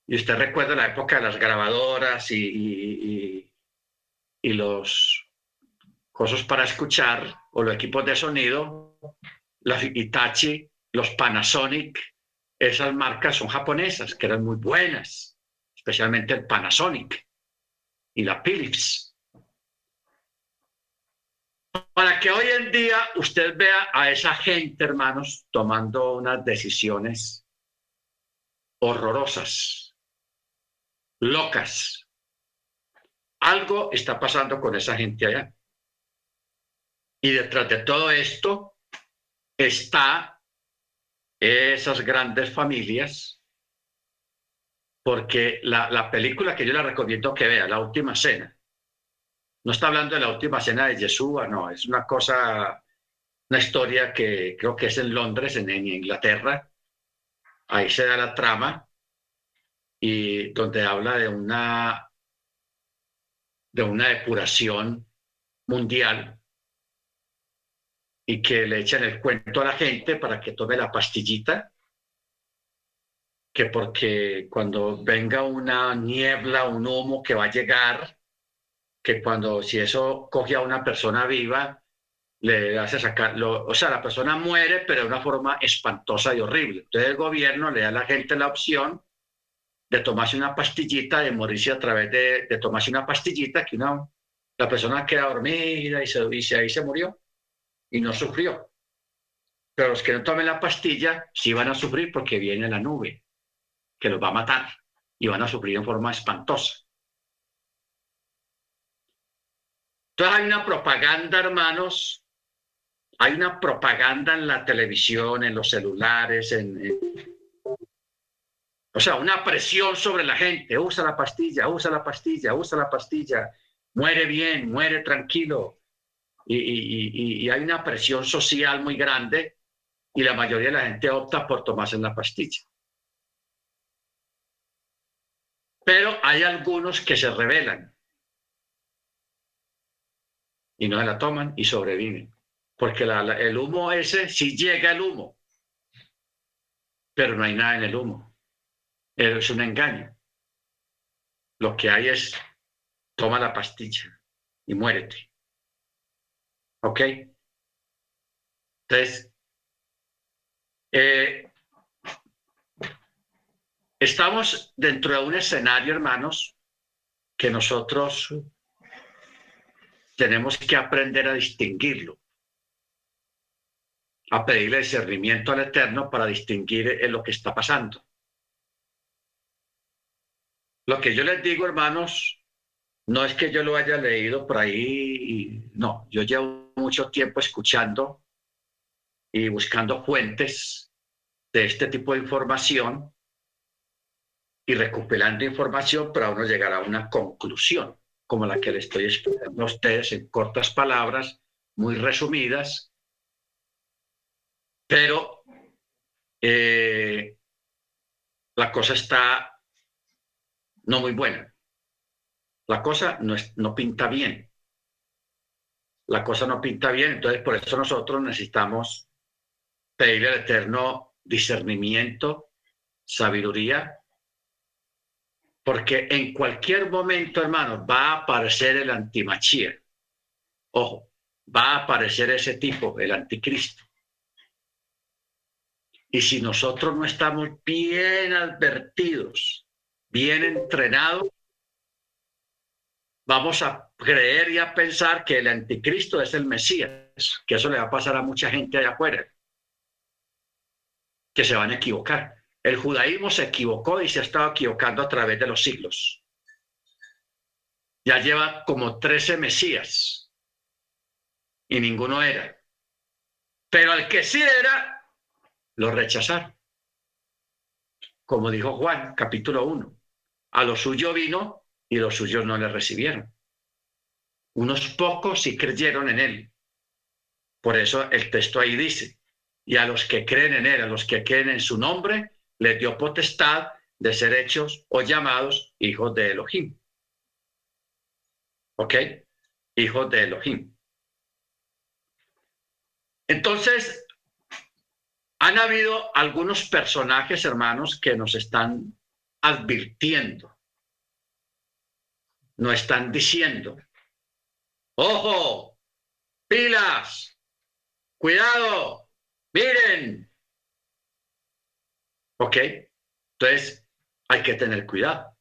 [SPEAKER 1] Y usted recuerda la época de las grabadoras y, y los cosas para escuchar o los equipos de sonido, la Itachi los Panasonic, esas marcas son japonesas, que eran muy buenas, especialmente el Panasonic y la Philips. Para que hoy en día usted vea a esa gente, hermanos, tomando unas decisiones horrorosas, locas. Algo está pasando con esa gente allá. Y detrás de todo esto está esas grandes familias, porque la, la película que yo le recomiendo que vea, La Última Cena, no está hablando de la última cena de Yeshua, no, es una cosa, una historia que creo que es en Londres, en, Inglaterra. Ahí se da la trama y donde habla de una, de una depuración mundial y que le echan el cuento a la gente para que tome la pastillita, que porque cuando venga una niebla, un humo que va a llegar, que cuando si eso coge a una persona viva, le hace sacarlo, o sea, la persona muere, pero de una forma espantosa y horrible. Entonces el gobierno le da a la gente la opción de tomarse una pastillita, de morirse a través de, de tomarse una pastillita, que una, la persona queda dormida y, se, y ahí se murió y no sufrió. Pero los que no tomen la pastilla sí van a sufrir porque viene la nube, que los va a matar y van a sufrir en forma espantosa. Entonces hay una propaganda, hermanos, hay una propaganda en la televisión, en los celulares, en, o sea, una presión sobre la gente, usa la pastilla, usa la pastilla, usa la pastilla, muere bien, muere tranquilo. Y, hay una presión social muy grande y la mayoría de la gente opta por tomarse la pastilla. Pero hay algunos que se rebelan y no se la toman y sobreviven. Porque el humo ese, sí llega el humo, pero no hay nada en el humo. Es un engaño. Lo que hay es, toma la pastilla y muérete. ¿Ok? Entonces, eh, estamos dentro de un escenario, hermanos, que nosotros tenemos que aprender a distinguirlo, a pedirle discernimiento al Eterno para distinguir en lo que está pasando. Lo que yo les digo, hermanos, no es que yo lo haya leído por ahí, no, yo llevo mucho tiempo escuchando y buscando fuentes de este tipo de información y recuperando información para uno llegar a una conclusión como la que le estoy explicando a ustedes en cortas palabras, muy resumidas, pero eh, la cosa está no muy buena. La cosa no, no pinta bien. La cosa no pinta bien, entonces por eso nosotros necesitamos pedirle al Eterno discernimiento, sabiduría porque en cualquier momento, hermano, va a aparecer el antimachía. Ojo, va a aparecer ese tipo, el anticristo. Y si nosotros no estamos bien advertidos, bien entrenados, vamos a creer y a pensar que el anticristo es el Mesías, que eso le va a pasar a mucha gente allá afuera, que se van a equivocar. El judaísmo se equivocó y se ha estado equivocando a través de los siglos. Ya lleva como 13 Mesías y ninguno era. Pero al que sí era, lo rechazaron. Como dijo Juan, capítulo 1. A lo suyo vino y los suyos no le recibieron. Unos pocos sí creyeron en él. Por eso el texto ahí dice, y a los que creen en él, a los que creen en su nombre, les dio potestad de ser hechos o llamados hijos de Elohim. ¿Ok? Hijos de Elohim. Entonces, han habido algunos personajes, hermanos, que nos están advirtiendo, nos están diciendo, ojo, pilas, cuidado, miren, ¿Ok? Entonces, hay que tener cuidado.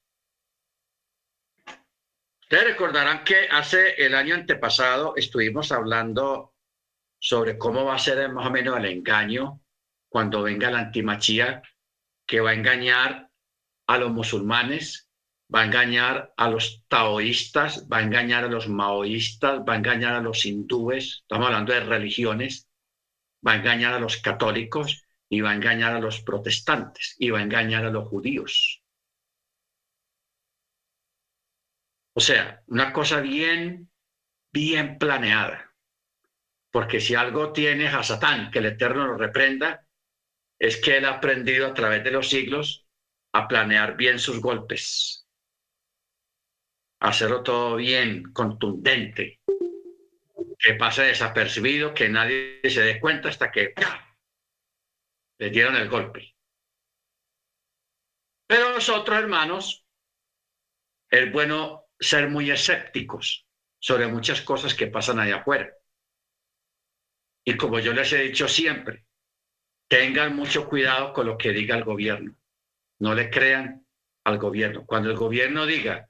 [SPEAKER 1] Ustedes recordarán que hace el año antepasado estuvimos hablando sobre cómo va a ser más o menos el engaño cuando venga la antimachía, que va a engañar a los musulmanes, va a engañar a los taoístas, va a engañar a los maoístas, va a engañar a los hindúes, estamos hablando de religiones, va a engañar a los católicos y va a engañar a los protestantes y va a engañar a los judíos. O sea, una cosa bien, bien planeada. Porque si algo tiene a Satán, que el Eterno lo reprenda, es que él ha aprendido a través de los siglos a planear bien sus golpes, hacerlo todo bien, contundente, que pase desapercibido, que nadie se dé cuenta hasta que le dieron el golpe. Pero nosotros, hermanos, es bueno ser muy escépticos sobre muchas cosas que pasan allá afuera. Y como yo les he dicho siempre, tengan mucho cuidado con lo que diga el gobierno. No le crean al gobierno. Cuando el gobierno diga,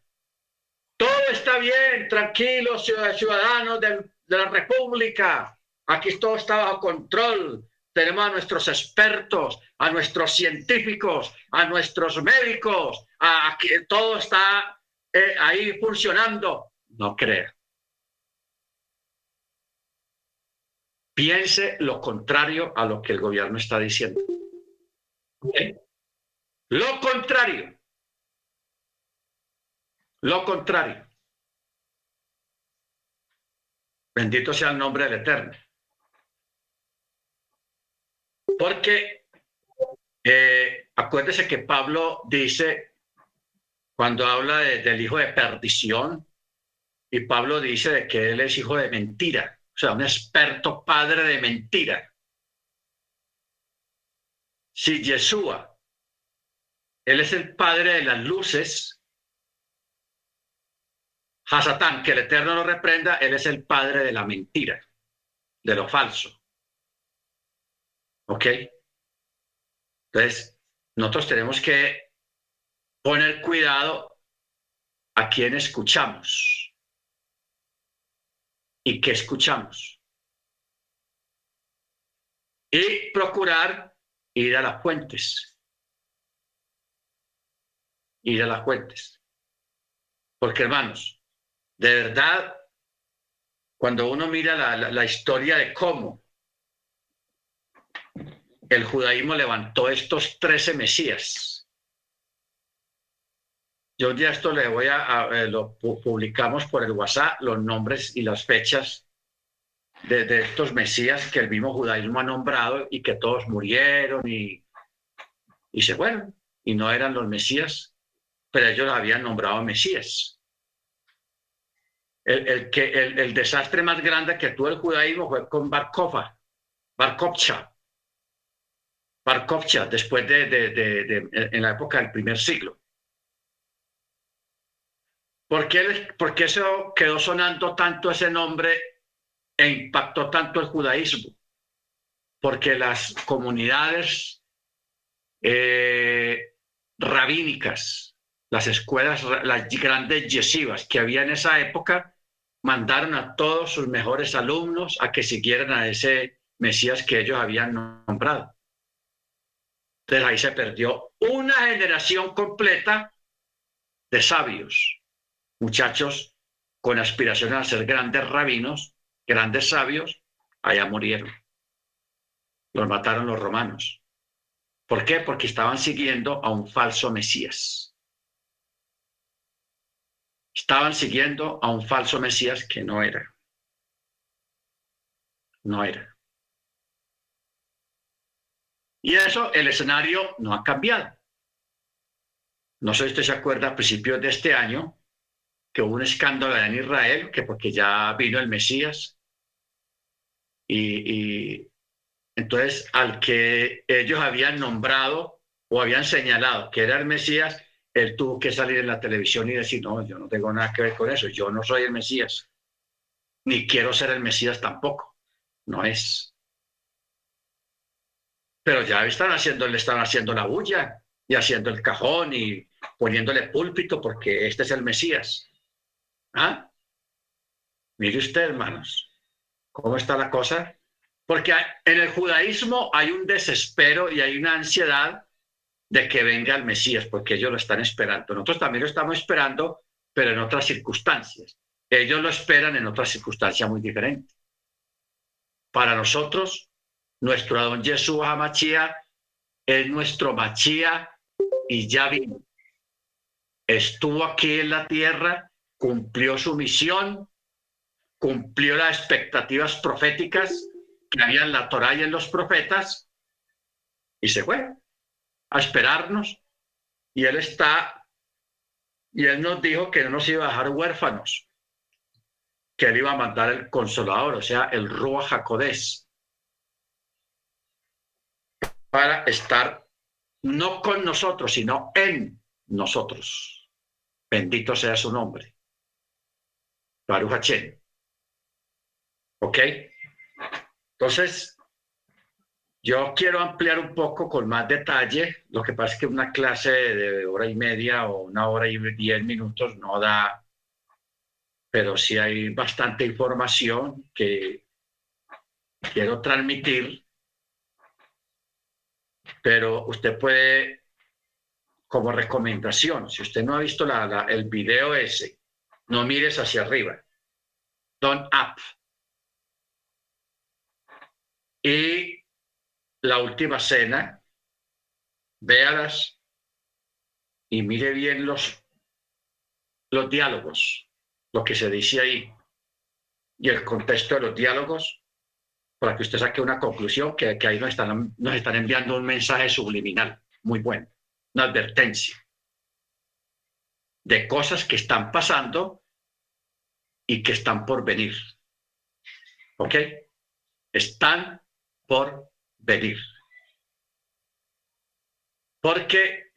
[SPEAKER 1] todo está bien, tranquilos ciudadanos de, la República, aquí todo está bajo control, tenemos a nuestros expertos, a nuestros científicos, a nuestros médicos, a todo está eh, ahí funcionando. No crea. piense lo contrario a lo que el gobierno está diciendo. Lo contrario. Lo contrario. Bendito sea el nombre del Eterno. Porque eh, acuérdese que Pablo dice, cuando habla del hijo de perdición, y Pablo dice de que él es hijo de mentira o sea, un experto padre de mentira. Si Yeshua, él es el padre de las luces, Hasatán, que el Eterno lo reprenda, él es el padre de la mentira, de lo falso. ¿Ok? Entonces, nosotros tenemos que poner cuidado a quien escuchamos y qué escuchamos. Y procurar ir a las fuentes. Ir a las fuentes. Porque hermanos, de verdad, cuando uno mira la, historia de cómo el judaísmo levantó estos trece mesías, yo ya esto le voy a, eh, lo publicamos por el WhatsApp, los nombres y las fechas de, estos mesías que el mismo judaísmo ha nombrado y que todos murieron y, y se fueron y no eran los mesías, pero ellos habían nombrado mesías. El, que, el, desastre más grande que tuvo el judaísmo fue con Barkova, Barkovcha, Barkovcha, después de, de, en la época del primer siglo. ¿Por qué, eso quedó sonando tanto ese nombre e impactó tanto el judaísmo? Porque las comunidades eh, rabínicas, las escuelas, las grandes yeshivas que había en esa época, mandaron a todos sus mejores alumnos a que siguieran a ese Mesías que ellos habían nombrado. Entonces ahí se perdió una generación completa de sabios muchachos con aspiraciones a ser grandes rabinos, grandes sabios, allá murieron. Los mataron los romanos. ¿Por qué? Porque estaban siguiendo a un falso Mesías. Estaban siguiendo a un falso Mesías que no era. No era. Y eso, el escenario no ha cambiado. No sé si usted se acuerda, a principios de este año, que hubo un escándalo en Israel, que porque ya vino el Mesías. Y, entonces al que ellos habían nombrado o habían señalado que era el Mesías, él tuvo que salir en la televisión y decir, no, yo no tengo nada que ver con eso, yo no soy el Mesías, ni quiero ser el Mesías tampoco, no es. Pero ya están haciendo, le están haciendo la bulla y haciendo el cajón y poniéndole púlpito porque este es el Mesías. ¿Ah? Mire usted, hermanos, cómo está la cosa. Porque en el judaísmo hay un desespero y hay una ansiedad de que venga el Mesías, porque ellos lo están esperando. Nosotros también lo estamos esperando, pero en otras circunstancias. Ellos lo esperan en otras circunstancias muy diferentes. Para nosotros, nuestro Adón Jesús Hamachía es nuestro Machía y ya vino. Estuvo aquí en la tierra, cumplió su misión, cumplió las expectativas proféticas que había en la Torá y en los profetas y se fue a esperarnos. Y él está, y él nos dijo que no nos iba a dejar huérfanos, que él iba a mandar el consolador, o sea, el Rúa para estar no con nosotros, sino en nosotros. Bendito sea su nombre. Baruch ¿Ok? Entonces, yo quiero ampliar un poco con más detalle. Lo que pasa es que una clase de hora y media o una hora y diez minutos no da, pero sí hay bastante información que quiero transmitir. Pero usted puede, como recomendación, si usted no ha visto el video ese, no mires hacia arriba. Don't up. Y la última cena, véalas y mire bien los, los diálogos, lo que se dice ahí y el contexto de los diálogos para que usted saque una conclusión que, ahí nos están, nos están enviando un mensaje subliminal muy bueno, una advertencia de cosas que están pasando y que están por venir. ¿Ok? Están por venir. Porque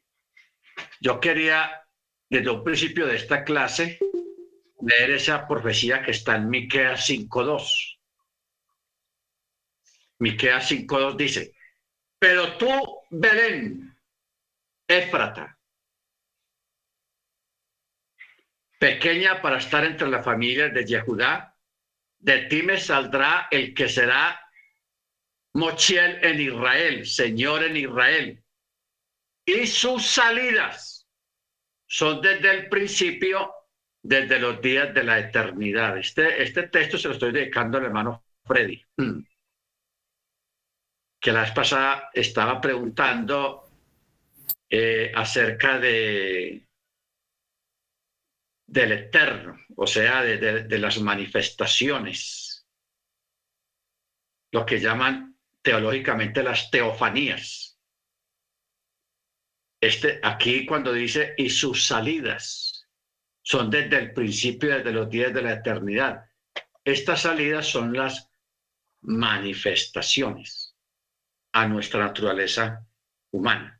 [SPEAKER 1] yo quería, desde un principio de esta clase, leer esa profecía que está en Miqueas 5.2. Miqueas 5.2 dice, pero tú, Belén, Éfrata, pequeña para estar entre las familias de Yehudá, de ti me saldrá el que será Mochiel en Israel, Señor en Israel. Y sus salidas son desde el principio, desde los días de la eternidad. Este, este texto se lo estoy dedicando al hermano Freddy, mm. que la vez pasada estaba preguntando eh, acerca de del eterno, o sea, de, de las manifestaciones, lo que llaman teológicamente las teofanías. Este, aquí cuando dice y sus salidas son desde el principio, desde los días de la eternidad. Estas salidas son las manifestaciones a nuestra naturaleza humana.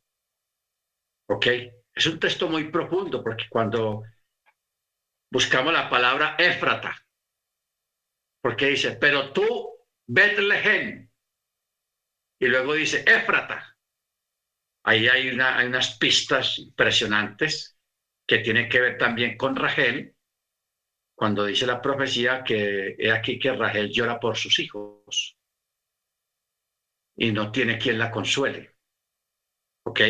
[SPEAKER 1] ¿Ok? Es un texto muy profundo porque cuando buscamos la palabra Éfrata, porque dice, pero tú, Betlehem, y luego dice Éfrata. Ahí hay, una, hay unas pistas impresionantes que tienen que ver también con Rachel, cuando dice la profecía que he aquí que Rachel llora por sus hijos y no tiene quien la consuele. ¿Ok?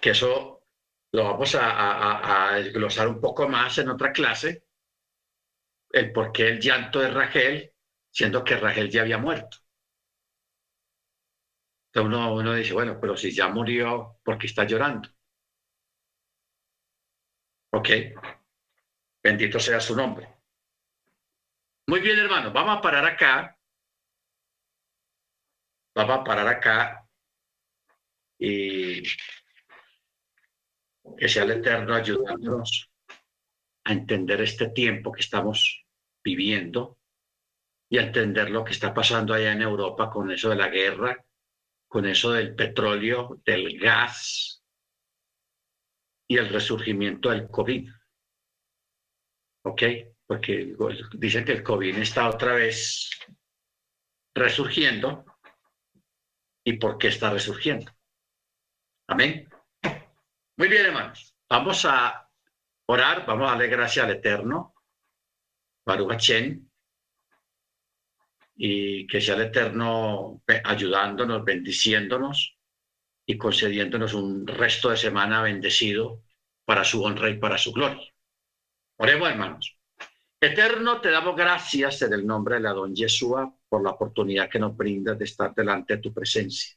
[SPEAKER 1] Que eso lo vamos a, a, a desglosar un poco más en otra clase, el por qué el llanto de Rachel, siendo que Rachel ya había muerto uno, uno dice, bueno, pero si ya murió, ¿por qué está llorando? Ok, bendito sea su nombre. Muy bien, hermano, vamos a parar acá. Vamos a parar acá y que sea el Eterno ayudándonos a entender este tiempo que estamos viviendo y a entender lo que está pasando allá en Europa con eso de la guerra con eso del petróleo, del gas y el resurgimiento del COVID. ¿Ok? Porque dicen que el COVID está otra vez resurgiendo. ¿Y por qué está resurgiendo? Amén. Muy bien, hermanos. Vamos a orar, vamos a darle gracias al Eterno, Baruch y que sea el Eterno ayudándonos, bendiciéndonos y concediéndonos un resto de semana bendecido para su honra y para su gloria. Oremos, hermanos. Eterno, te damos gracias en el nombre de la don Yeshua por la oportunidad que nos brindas de estar delante de tu presencia.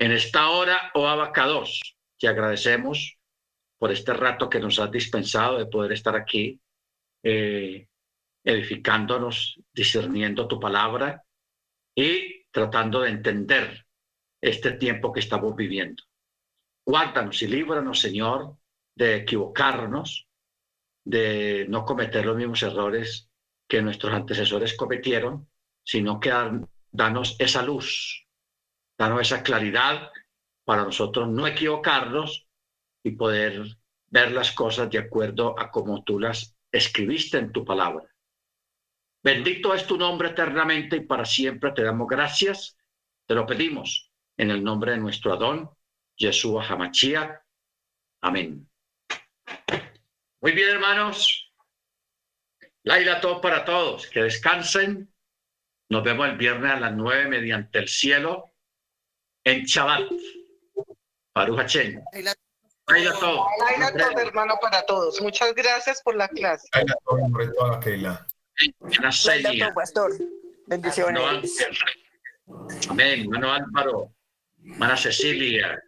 [SPEAKER 1] En esta hora, oh Abacados, te agradecemos por este rato que nos has dispensado de poder estar aquí, eh, edificándonos, discerniendo tu palabra y tratando de entender este tiempo que estamos viviendo. Guárdanos y líbranos, Señor, de equivocarnos, de no cometer los mismos errores que nuestros antecesores cometieron, sino que danos esa luz, danos esa claridad para nosotros no equivocarnos y poder ver las cosas de acuerdo a como tú las escribiste en tu palabra. Bendito es tu nombre eternamente y para siempre te damos gracias. Te lo pedimos en el nombre de nuestro Adón, Yeshua Hamachia. Amén. Muy bien, hermanos. Laila, todo para todos. Que descansen. Nos vemos el viernes a las nueve mediante el cielo en Shabbat. Baruch Hachem.
[SPEAKER 2] Laila todo. Laila todo, hermano, para todos. Muchas gracias por la clase. Laila todo, nombre toda Keila.
[SPEAKER 1] Laila
[SPEAKER 2] pastor. Bendiciones.
[SPEAKER 1] Amén. Hermano Álvaro. Hermana Cecilia.